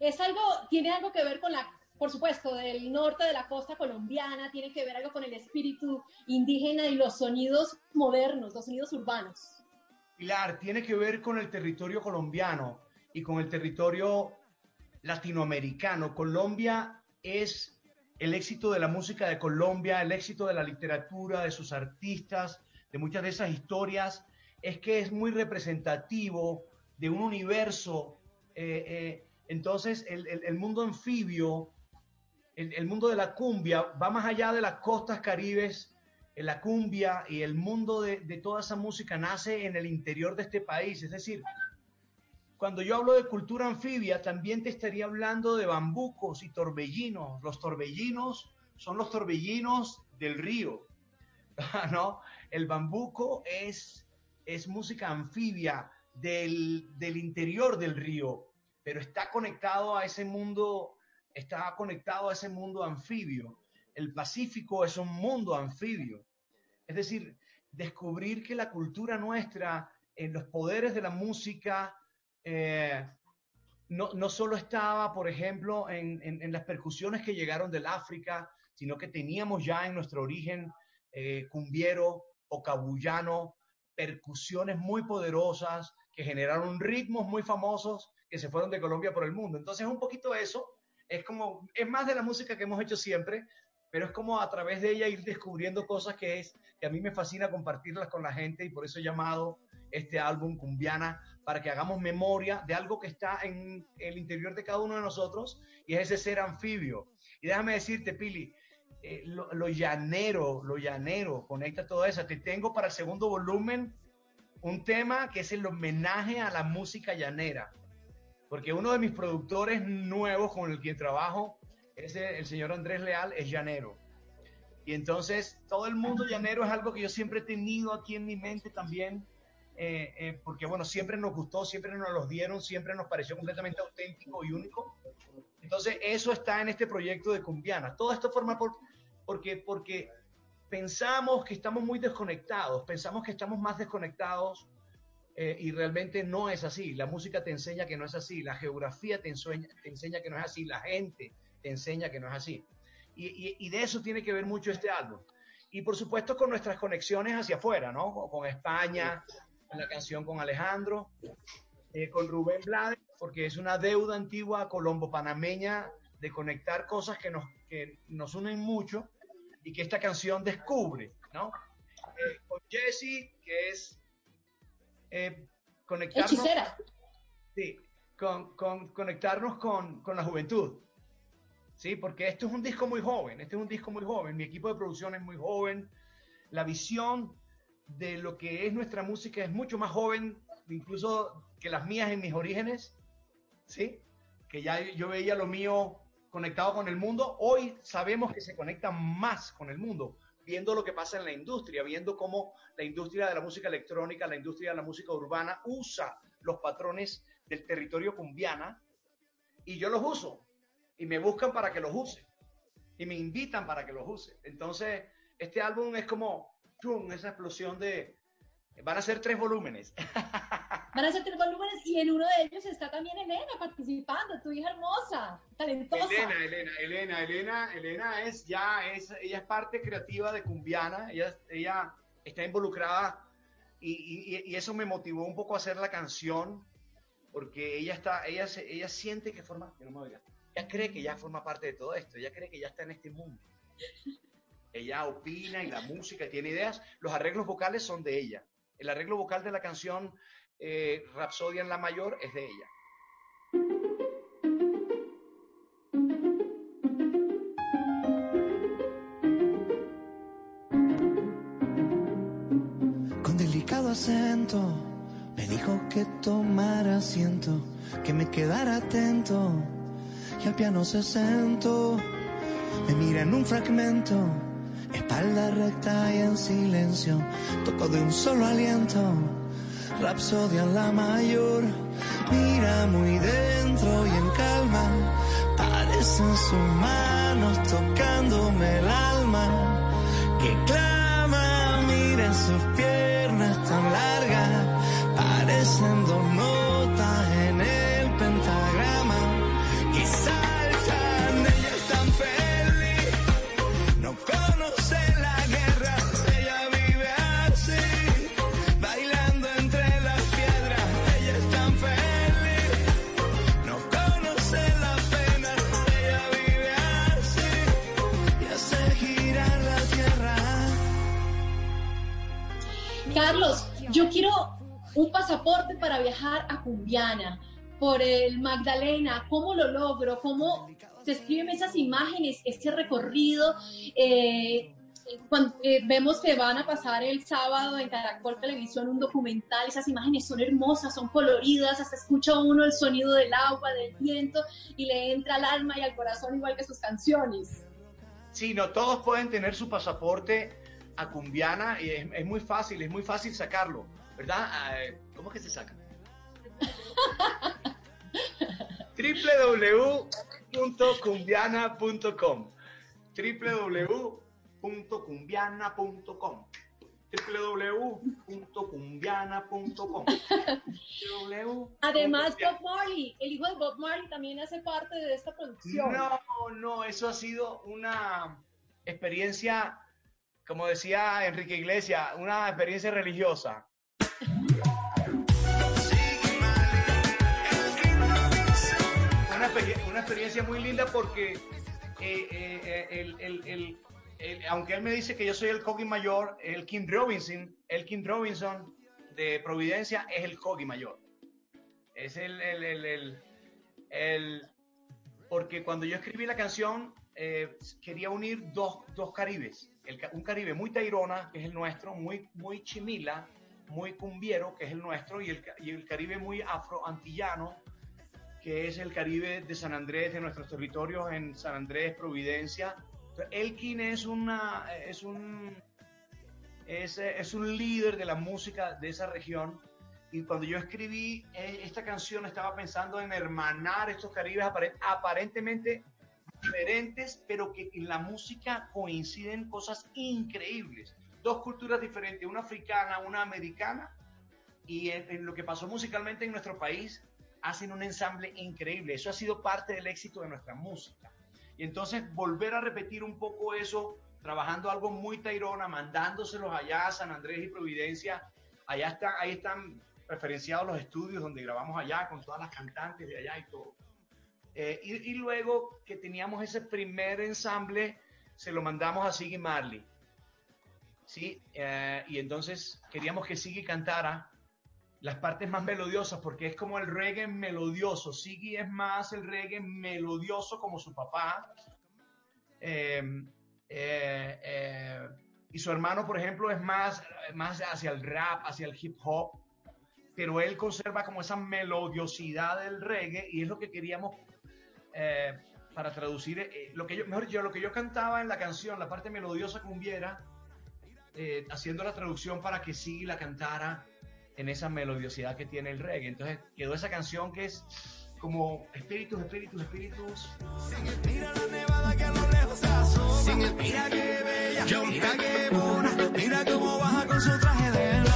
Es algo, tiene algo que ver con la, por supuesto, del norte de la costa colombiana, tiene que ver algo con el espíritu indígena y los sonidos modernos, los sonidos urbanos. Pilar, tiene que ver con el territorio colombiano y con el territorio latinoamericano. Colombia es el éxito de la música de Colombia, el éxito de la literatura, de sus artistas, de muchas de esas historias, es que es muy representativo de un universo. eh, eh, entonces, el, el- el mundo anfibio, el, el mundo de la cumbia, va más allá de las costas caribes. eh, La cumbia y el mundo de, de toda esa música nace en el interior de este país. Es decir, cuando yo hablo de cultura anfibia, también te estaría hablando de bambucos y torbellinos. Los torbellinos son los torbellinos del río, ¿no? El bambuco es, es música anfibia del, del interior del río, pero está conectado a ese mundo, está conectado a ese mundo anfibio. El Pacífico es un mundo anfibio. Es decir, descubrir que la cultura nuestra, en los poderes de la música, eh, no, no solo estaba, por ejemplo, en, en- las percusiones que llegaron del África, sino que teníamos ya en nuestro origen eh, cumbiero o cabullano, percusiones muy poderosas que generaron ritmos muy famosos que se fueron de Colombia por el mundo. Entonces, un poquito eso, es como, es más de la música que hemos hecho siempre, pero es como a través de ella ir descubriendo cosas que es, que a mí me fascina compartirlas con la gente y por eso he llamado este álbum Cumbiana, para que hagamos memoria de algo que está en el interior de cada uno de nosotros y es ese ser anfibio. Y déjame decirte, Pili, eh, lo, lo llanero, lo llanero, conecta todo eso. Te tengo para el segundo volumen un tema que es el homenaje a la música llanera, porque uno de mis productores nuevos con el que trabajo es el, el señor Andrés Leal, es llanero. Y entonces todo el mundo llanero es algo que yo siempre he tenido aquí en mi mente también, eh, eh, porque bueno, siempre nos gustó, siempre nos los dieron, siempre nos pareció completamente auténtico y único. Entonces eso está en este proyecto de Cumbiana. Todo esto forma por, porque, porque pensamos que estamos muy desconectados, pensamos que estamos más desconectados eh, y realmente no es así. La música te enseña que no es así, la geografía te enseña, te enseña que no es así, la gente te enseña que no es así. Y, y- y de eso tiene que ver mucho este álbum. Y por supuesto con nuestras conexiones hacia afuera, ¿no? Con España, la canción con Alejandro, eh, con Rubén Blades, porque es una deuda antigua colombo-panameña de conectar cosas que nos, que nos unen mucho y que esta canción descubre, ¿no? Eh, con Jesse, que es eh, conectarnos, Hechicera. sí, con, con- conectarnos con, con la juventud. Sí, porque esto es un disco muy joven, este es un disco muy joven, mi equipo de producción es muy joven, la visión de lo que es nuestra música es mucho más joven, incluso que las mías en mis orígenes, ¿sí? Que ya yo veía lo mío conectado con el mundo, hoy sabemos que se conecta más con el mundo, viendo lo que pasa en la industria, viendo cómo la industria de la música electrónica, la industria de la música urbana usa los patrones del territorio cumbiana y yo los uso y me buscan para que los use y me invitan para que los use. Entonces, este álbum es como ¡pum! esa explosión de... Van a ser tres volúmenes. Van a ser tres volúmenes y en uno de ellos está también Elena participando, tu hija hermosa, talentosa. Elena, Elena, Elena, Elena, Elena es ya, es, ella es parte creativa de Cumbiana, ella, ella está involucrada y, y- y eso me motivó un poco a hacer la canción, porque ella está, ella, se- ella siente que forma, que no me oiga, ella cree que ya forma parte de todo esto, ella cree que ya está en este mundo. Ella opina y la música tiene ideas, los arreglos vocales son de ella. El arreglo vocal de la canción eh, Rapsodia en la mayor es de ella. Con delicado acento me dijo que tomara asiento, que me quedara atento. Y al piano se sentó, me mira en un fragmento, espalda recta y en silencio. Tocó de un solo aliento, rapsodia en la mayor. Mira muy dentro y en calma, parecen sus manos tocándome el alma que clama, miren sus piernas yo quiero un pasaporte para viajar a Cumbiana por el Magdalena. ¿Cómo lo logro? ¿Cómo describen esas imágenes, este recorrido? Eh, cuando, eh, vemos que van a pasar el sábado en Caracol Televisión un documental, esas imágenes son hermosas, son coloridas, hasta escucha uno el sonido del agua, del viento y le entra al alma y al corazón igual que sus canciones. Sí, no todos pueden tener su pasaporte a Cumbiana y es, es muy fácil, es muy fácil sacarlo, ¿verdad? Ah, eh, ¿Cómo es que se saca? www.cumbiana.com www.cumbiana.com www.cumbiana.com Además, Bob Marley, el hijo de Bob Marley también hace parte de esta producción. No, no, eso ha sido una experiencia, como decía Enrique Iglesias, una experiencia religiosa. Una, experien- una experiencia muy linda porque eh, eh, el- el- el- aunque él me dice que yo soy el Cogi mayor, el King Robinson, el King Robinson de Providencia es el Cogi mayor. Es el- porque cuando yo escribí la canción eh, quería unir dos, dos caribes. El un caribe muy tairona, que es el nuestro, muy, muy chimila, muy cumbiero, que es el nuestro, y el, y el caribe muy afroantillano, que es el caribe de San Andrés, de nuestros territorios en San Andrés, Providencia. Elkin es, una, es, un, es, es un líder de la música de esa región. Y cuando yo escribí eh, esta canción estaba pensando en hermanar estos caribes apare- aparentemente diferentes, pero que en la música coinciden cosas increíbles. Dos culturas diferentes, una africana, una americana, y en, en lo que pasó musicalmente en nuestro país, hacen un ensamble increíble. Eso ha sido parte del éxito de nuestra música. Y entonces volver a repetir un poco eso, trabajando algo muy tairona, mandándoselos allá a San Andrés y Providencia, allá están, ahí están referenciados los estudios donde grabamos allá con todas las cantantes de allá y todo. Eh, y, y luego que teníamos ese primer ensamble, se lo mandamos a Siggy Marley. ¿sí? Eh, y entonces queríamos que Siggy cantara las partes más melodiosas, porque es como el reggae melodioso. Siggy es más el reggae melodioso como su papá. Eh, eh, eh, y su hermano, por ejemplo, es más, más hacia el rap, hacia el hip hop, pero él conserva como esa melodiosidad del reggae y es lo que queríamos eh, para traducir eh, lo que yo, mejor yo, lo que yo cantaba en la canción, la parte melodiosa cumbiera, eh, haciendo la traducción para que Siggy la cantara en esa melodiosidad que tiene el reggae. Entonces quedó esa canción que es como espíritus, espíritus, espíritus. Mira la nevada que a lo lejos se asoma. Mira qué bella, mira. Mira cómo baja con su traje de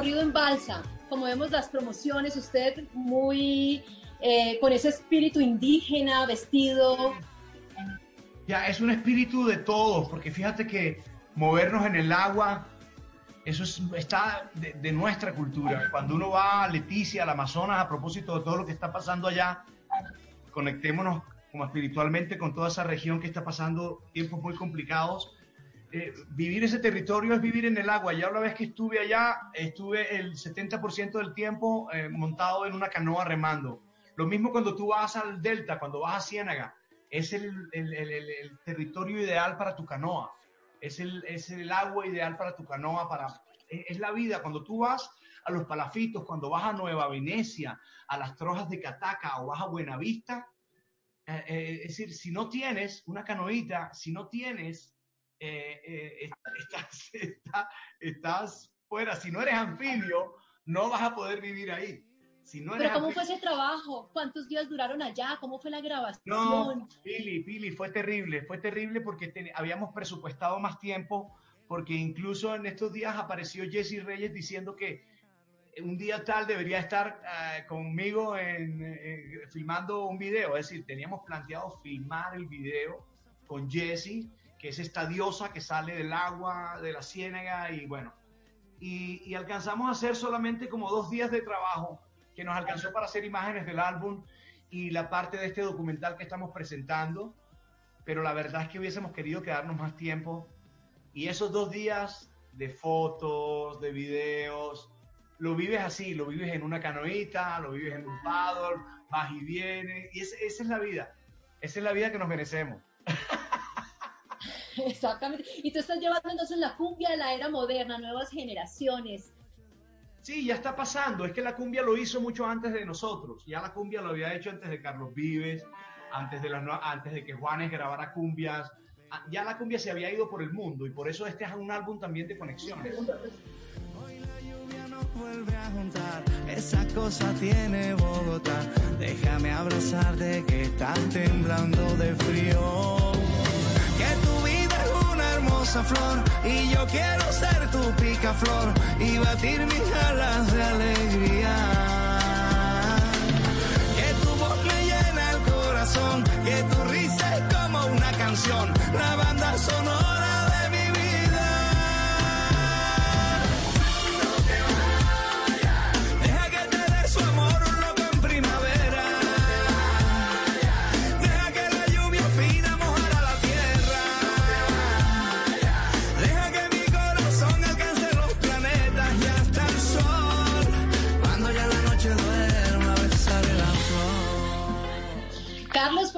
en balsa, como vemos las promociones, usted muy eh, con ese espíritu indígena, vestido. Ya, es un espíritu de todos, porque fíjate que movernos en el agua, eso es- está de, de nuestra cultura. Cuando uno va a Leticia, al Amazonas, a propósito de todo lo que está pasando allá, conectémonos como espiritualmente con toda esa región que está pasando tiempos muy complicados. Eh, vivir ese territorio es vivir en el agua. Ya una vez que estuve allá, estuve el 70% del tiempo eh, montado en una canoa remando. Lo mismo cuando tú vas al delta, cuando vas a Ciénaga, es el, el- el- territorio ideal para tu canoa, es el, es el agua ideal para tu canoa, para, es, la vida. Cuando tú vas a los palafitos, cuando vas a Nueva Venecia, a las trojas de Cataca o vas a Buenavista, eh, es decir, si no tienes una canoita, si no tienes, eh, eh, est- estás, está- estás fuera. Si no eres anfibio, no vas a poder vivir ahí. Si no Pero ¿cómo fue ese trabajo? ¿Cuántos días duraron allá? ¿Cómo fue la grabación? no, Pili, Pili, fue terrible, fue terrible porque te- habíamos presupuestado más tiempo, porque incluso en estos días apareció Jesse Reyes diciendo que un día tal debería estar eh, conmigo en, eh, filmando un video, es decir, teníamos planteado filmar el video con Jesse, que es esta diosa que sale del agua, de la ciénaga y bueno, y, alcanzamos a hacer solamente como dos días de trabajo que nos alcanzó para hacer imágenes del álbum y la parte de este documental que estamos presentando, pero la verdad es que hubiésemos querido quedarnos más tiempo y esos dos días de fotos, de videos, lo vives así, lo vives en una canoita, lo vives en un paddle, vas y vienes, y ese- esa es la vida, esa es la vida que nos merecemos. Exactamente. Y tú estás llevando entonces la cumbia de la era moderna, nuevas generaciones. Sí, ya está pasando. Es que la cumbia lo hizo mucho antes de nosotros. Ya la cumbia lo había hecho antes de Carlos Vives, antes de, nue- antes de que Juanes grabara cumbias. Ah, Ya la cumbia se había ido por el mundo y por eso este es un álbum también de conexiones. vuelve a juntar. Esa cosa tiene Bogotá. Déjame abrazarte que estás temblando de frío. Y yo quiero ser tu picaflor y batir mis alas de alegría. Que tu voz me llena el corazón, que tu risa es como una canción, la banda sonora de mi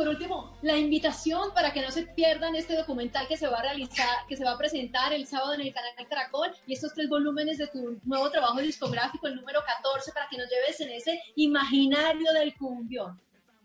por último, la invitación para que no se pierdan este documental que se va a realizar, que se va a presentar el sábado en el canal Caracol y estos tres volúmenes de tu nuevo trabajo discográfico, el número 14, para que nos lleves en ese imaginario del cumbión.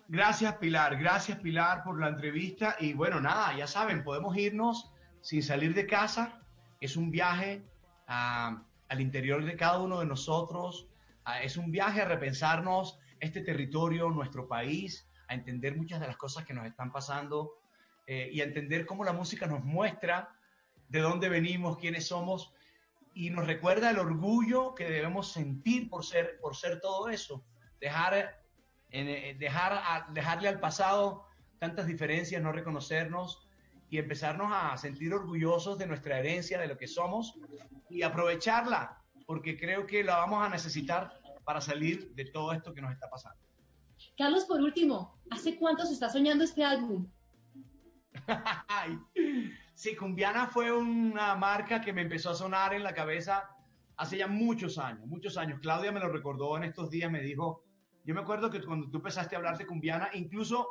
Gracias Pilar, gracias Pilar por la entrevista y bueno, nada, ya saben, podemos irnos sin salir de casa. Es un viaje ah, al interior de cada uno de nosotros, Ah, es un viaje a repensarnos este territorio, nuestro país, a entender muchas de las cosas que nos están pasando eh, y a entender cómo la música nos muestra de dónde venimos, quiénes somos y nos recuerda el orgullo que debemos sentir por ser, por ser todo eso. Dejar eh, dejar dejarle al pasado tantas diferencias, no reconocernos y empezarnos a sentir orgullosos de nuestra herencia, de lo que somos y aprovecharla, porque creo que la vamos a necesitar para salir de todo esto que nos está pasando. Carlos, por último, ¿hace cuánto se está soñando este álbum? Sí, Cumbiana fue una marca que me empezó a sonar en la cabeza hace ya muchos años, muchos años. Claudia me lo recordó en estos días, me dijo, yo me acuerdo que cuando tú empezaste a hablar de Cumbiana, incluso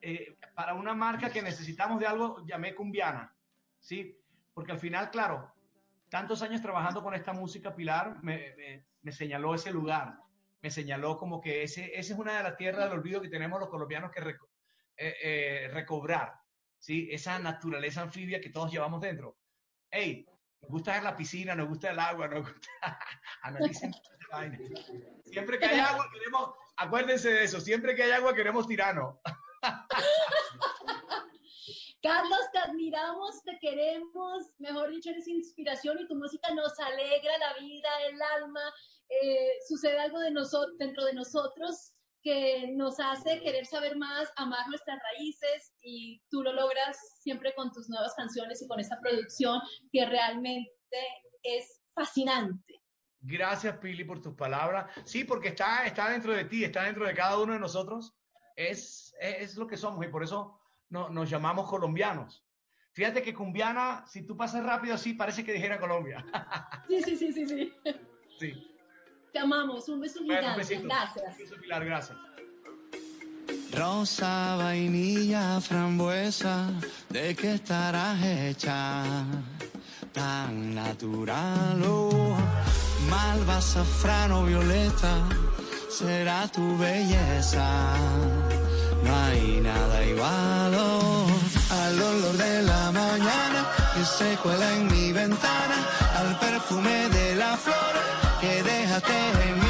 eh, para una marca que necesitamos de algo, llamé Cumbiana, ¿sí? Porque al final, claro, tantos años trabajando con esta música, Pilar me señaló ese lugar, me señaló como que ese, esa es una de las tierras del olvido que tenemos los colombianos que eh, eh, recobrar, ¿sí? Esa naturaleza anfibia que todos llevamos dentro. Hey, nos gusta la piscina, nos gusta el agua, nos gusta... Analicen vaina. Siempre que hay agua queremos, acuérdense de eso, siempre que hay agua queremos tirano. Carlos, te admiramos, te queremos, mejor dicho, eres inspiración y tu música nos alegra la vida, el alma. Eh, sucede algo de dentro de nosotros que nos hace querer saber más, amar nuestras raíces y tú lo logras siempre con tus nuevas canciones y con esta producción que realmente es fascinante. Gracias, Pili, por tus palabras. Sí, porque está, está dentro de ti, está dentro de cada uno de nosotros. Es, es lo que somos y por eso no- nos llamamos colombianos. Fíjate que cumbiana, si tú pasas rápido así, parece que dijera Colombia. Sí, sí, sí, sí, sí. Sí. Te amamos. Un beso Bueno, un gigante. besito. Gracias. Un beso, Pilar, gracias. Rosa, vainilla, frambuesa, ¿de qué estarás hecha? Tan natural, oh, malva, azafrano, violeta, será tu belleza. No hay nada igual, al olor de la mañana que se cuela en mi ventana, al perfume de la flor que dejaste en mi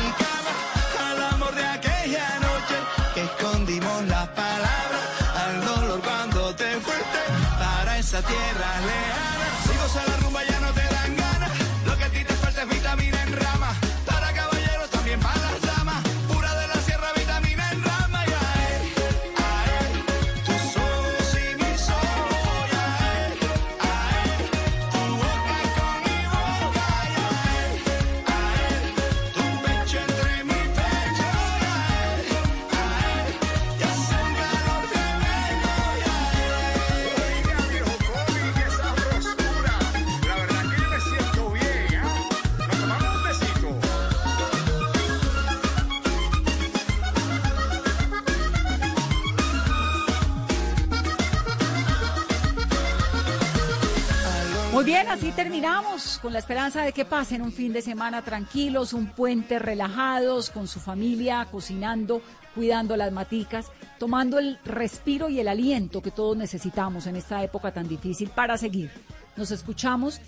Muy bien, así terminamos con la esperanza de que pasen un fin de semana tranquilos, un puente relajados, con su familia, cocinando, cuidando las maticas, tomando el respiro y el aliento que todos necesitamos en esta época tan difícil para seguir. Nos escuchamos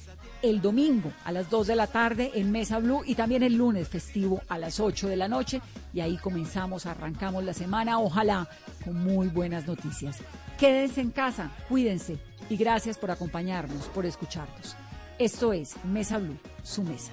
el domingo a las 2 de la tarde en Mesa Blue y también el lunes festivo a las 8 de la noche y ahí comenzamos, arrancamos la semana, ojalá con muy buenas noticias. Quédense en casa, cuídense y gracias por acompañarnos, por escucharnos. Esto es Mesa Blue, su mesa.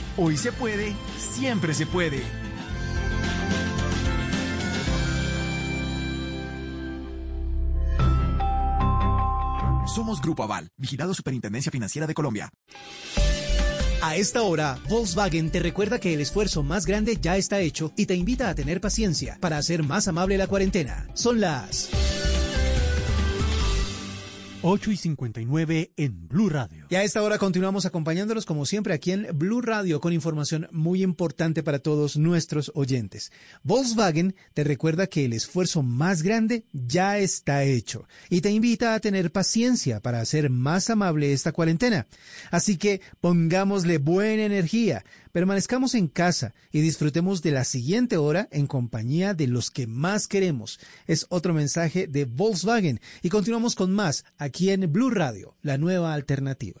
Hoy se puede, siempre se puede. Somos Grupo Aval, vigilado Superintendencia Financiera de Colombia. A esta hora, Volkswagen te recuerda que el esfuerzo más grande ya está hecho y te invita a tener paciencia para hacer más amable la cuarentena. Son las 8 y 59 en Blue Radio. Y a esta hora continuamos acompañándolos como siempre aquí en Blue Radio con información muy importante para todos nuestros oyentes. Volkswagen te recuerda que el esfuerzo más grande ya está hecho y te invita a tener paciencia para hacer más amable esta cuarentena. Así que pongámosle buena energía, permanezcamos en casa y disfrutemos de la siguiente hora en compañía de los que más queremos. Es otro mensaje de Volkswagen y continuamos con más aquí en Blue Radio, la nueva alternativa.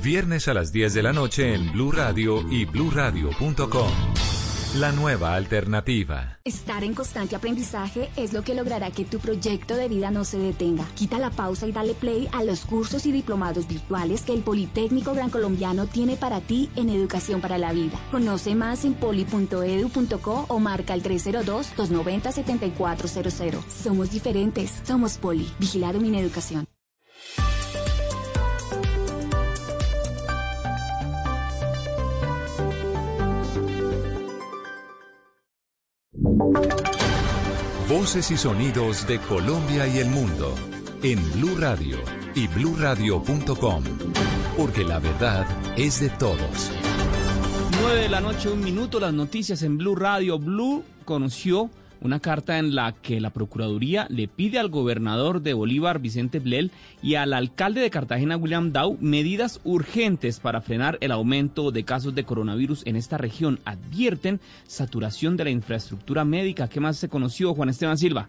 viernes a las 10 de la noche en Blue Radio y bluradio.com. La nueva alternativa. Estar en constante aprendizaje es lo que logrará que tu proyecto de vida no se detenga. Quita la pausa y dale play a los cursos y diplomados virtuales que el Politécnico Gran Colombiano tiene para ti en educación para la vida. Conoce más en poli.edu.co o marca el 302-290-7400. Somos diferentes. Somos Poli. Vigilado mi educación. Voces y sonidos de Colombia y el mundo en Blue Radio y bluradio.com, porque la verdad es de todos. 9 de la noche, un minuto, las noticias en Blue Radio. Blue conoció una carta en la que la Procuraduría le pide al gobernador de Bolívar, Vicente Blel, y al alcalde de Cartagena, William Dow, medidas urgentes para frenar el aumento de casos de coronavirus en esta región. Advierten saturación de la infraestructura médica. ¿Qué más se conoció, Juan Esteban Silva?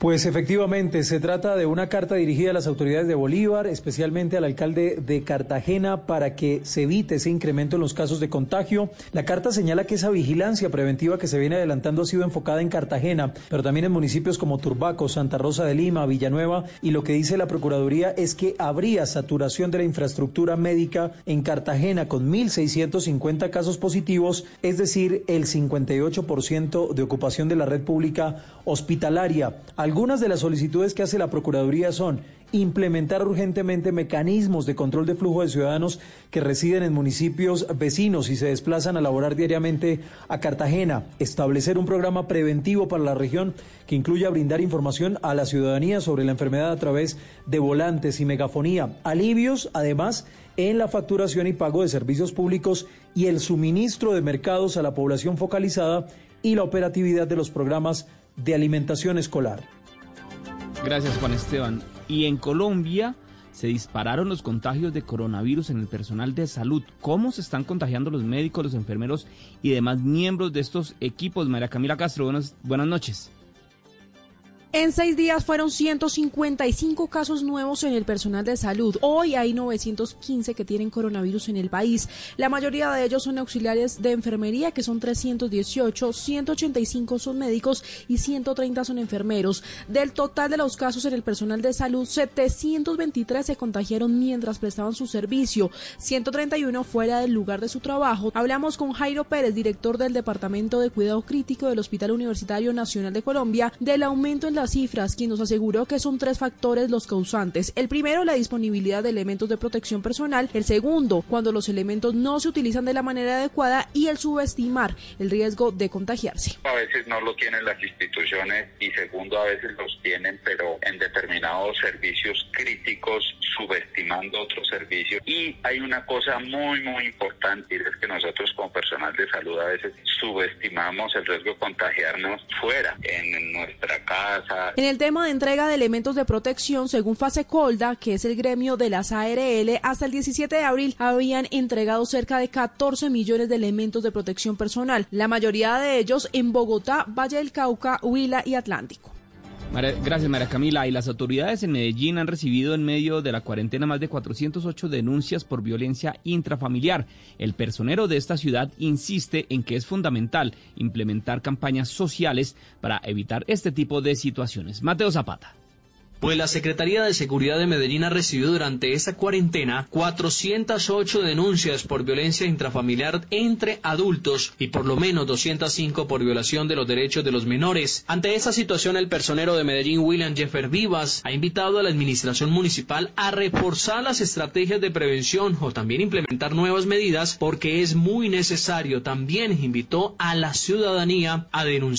Pues efectivamente, se trata de una carta dirigida a las autoridades de Bolívar, especialmente al alcalde de Cartagena, para que se evite ese incremento en los casos de contagio. La carta señala que esa vigilancia preventiva que se viene adelantando ha sido enfocada en Cartagena, pero también en municipios como Turbaco, Santa Rosa de Lima, Villanueva, y lo que dice la Procuraduría es que habría saturación de la infraestructura médica en Cartagena con 1.650 casos positivos, es decir, el 58% de ocupación de la red pública hospitalaria. Algunas de las solicitudes que hace la Procuraduría son implementar urgentemente mecanismos de control de flujo de ciudadanos que residen en municipios vecinos y se desplazan a laborar diariamente a Cartagena, establecer un programa preventivo para la región que incluya brindar información a la ciudadanía sobre la enfermedad a través de volantes y megafonía, alivios además en la facturación y pago de servicios públicos y el suministro de mercados a la población focalizada y la operatividad de los programas de alimentación escolar. Gracias, Juan Esteban. Y en Colombia se dispararon los contagios de coronavirus en el personal de salud. ¿Cómo se están contagiando los médicos, los enfermeros y demás miembros de estos equipos? María Camila Castro, buenas, buenas noches. En seis días fueron 155 casos nuevos en el personal de salud. Hoy hay 915 que tienen coronavirus en el país. La mayoría de ellos son auxiliares de enfermería, que son 318, 185 son médicos y 130 son enfermeros. Del total de los casos en el personal de salud, 723 se contagiaron mientras prestaban su servicio, 131 fuera del lugar de su trabajo. Hablamos con Jairo Pérez, director del Departamento de Cuidado Crítico del Hospital Universitario Nacional de Colombia, del aumento en las cifras, quien nos aseguró que son tres factores los causantes. El primero, la disponibilidad de elementos de protección personal. El segundo, cuando los elementos no se utilizan de la manera adecuada. Y el subestimar el riesgo de contagiarse. A veces no lo tienen las instituciones y segundo, a veces los tienen, pero en determinados servicios críticos, subestimando otros servicios. Y hay una cosa muy, muy importante, y es que nosotros como personal de salud a veces subestimamos el riesgo de contagiarnos fuera, en nuestra casa, en el tema de entrega de elementos de protección, según Fase Colda, que es el gremio de las ARL, hasta el 17 de abril habían entregado cerca de 14 millones de elementos de protección personal, la mayoría de ellos en Bogotá, Valle del Cauca, Huila y Atlántico. Gracias, María Camila. Y las autoridades en Medellín han recibido en medio de la cuarentena más de 408 denuncias por violencia intrafamiliar. El personero de esta ciudad insiste en que es fundamental implementar campañas sociales para evitar este tipo de situaciones. Mateo Zapata. Pues la Secretaría de Seguridad de Medellín ha recibido durante esta cuarentena 408 denuncias por violencia intrafamiliar entre adultos y por lo menos 205 por violación de los derechos de los menores. Ante esta situación, el personero de Medellín, William Jeffer Vivas, ha invitado a la administración municipal a reforzar las estrategias de prevención o también implementar nuevas medidas porque es muy necesario. También invitó a la ciudadanía a denunciar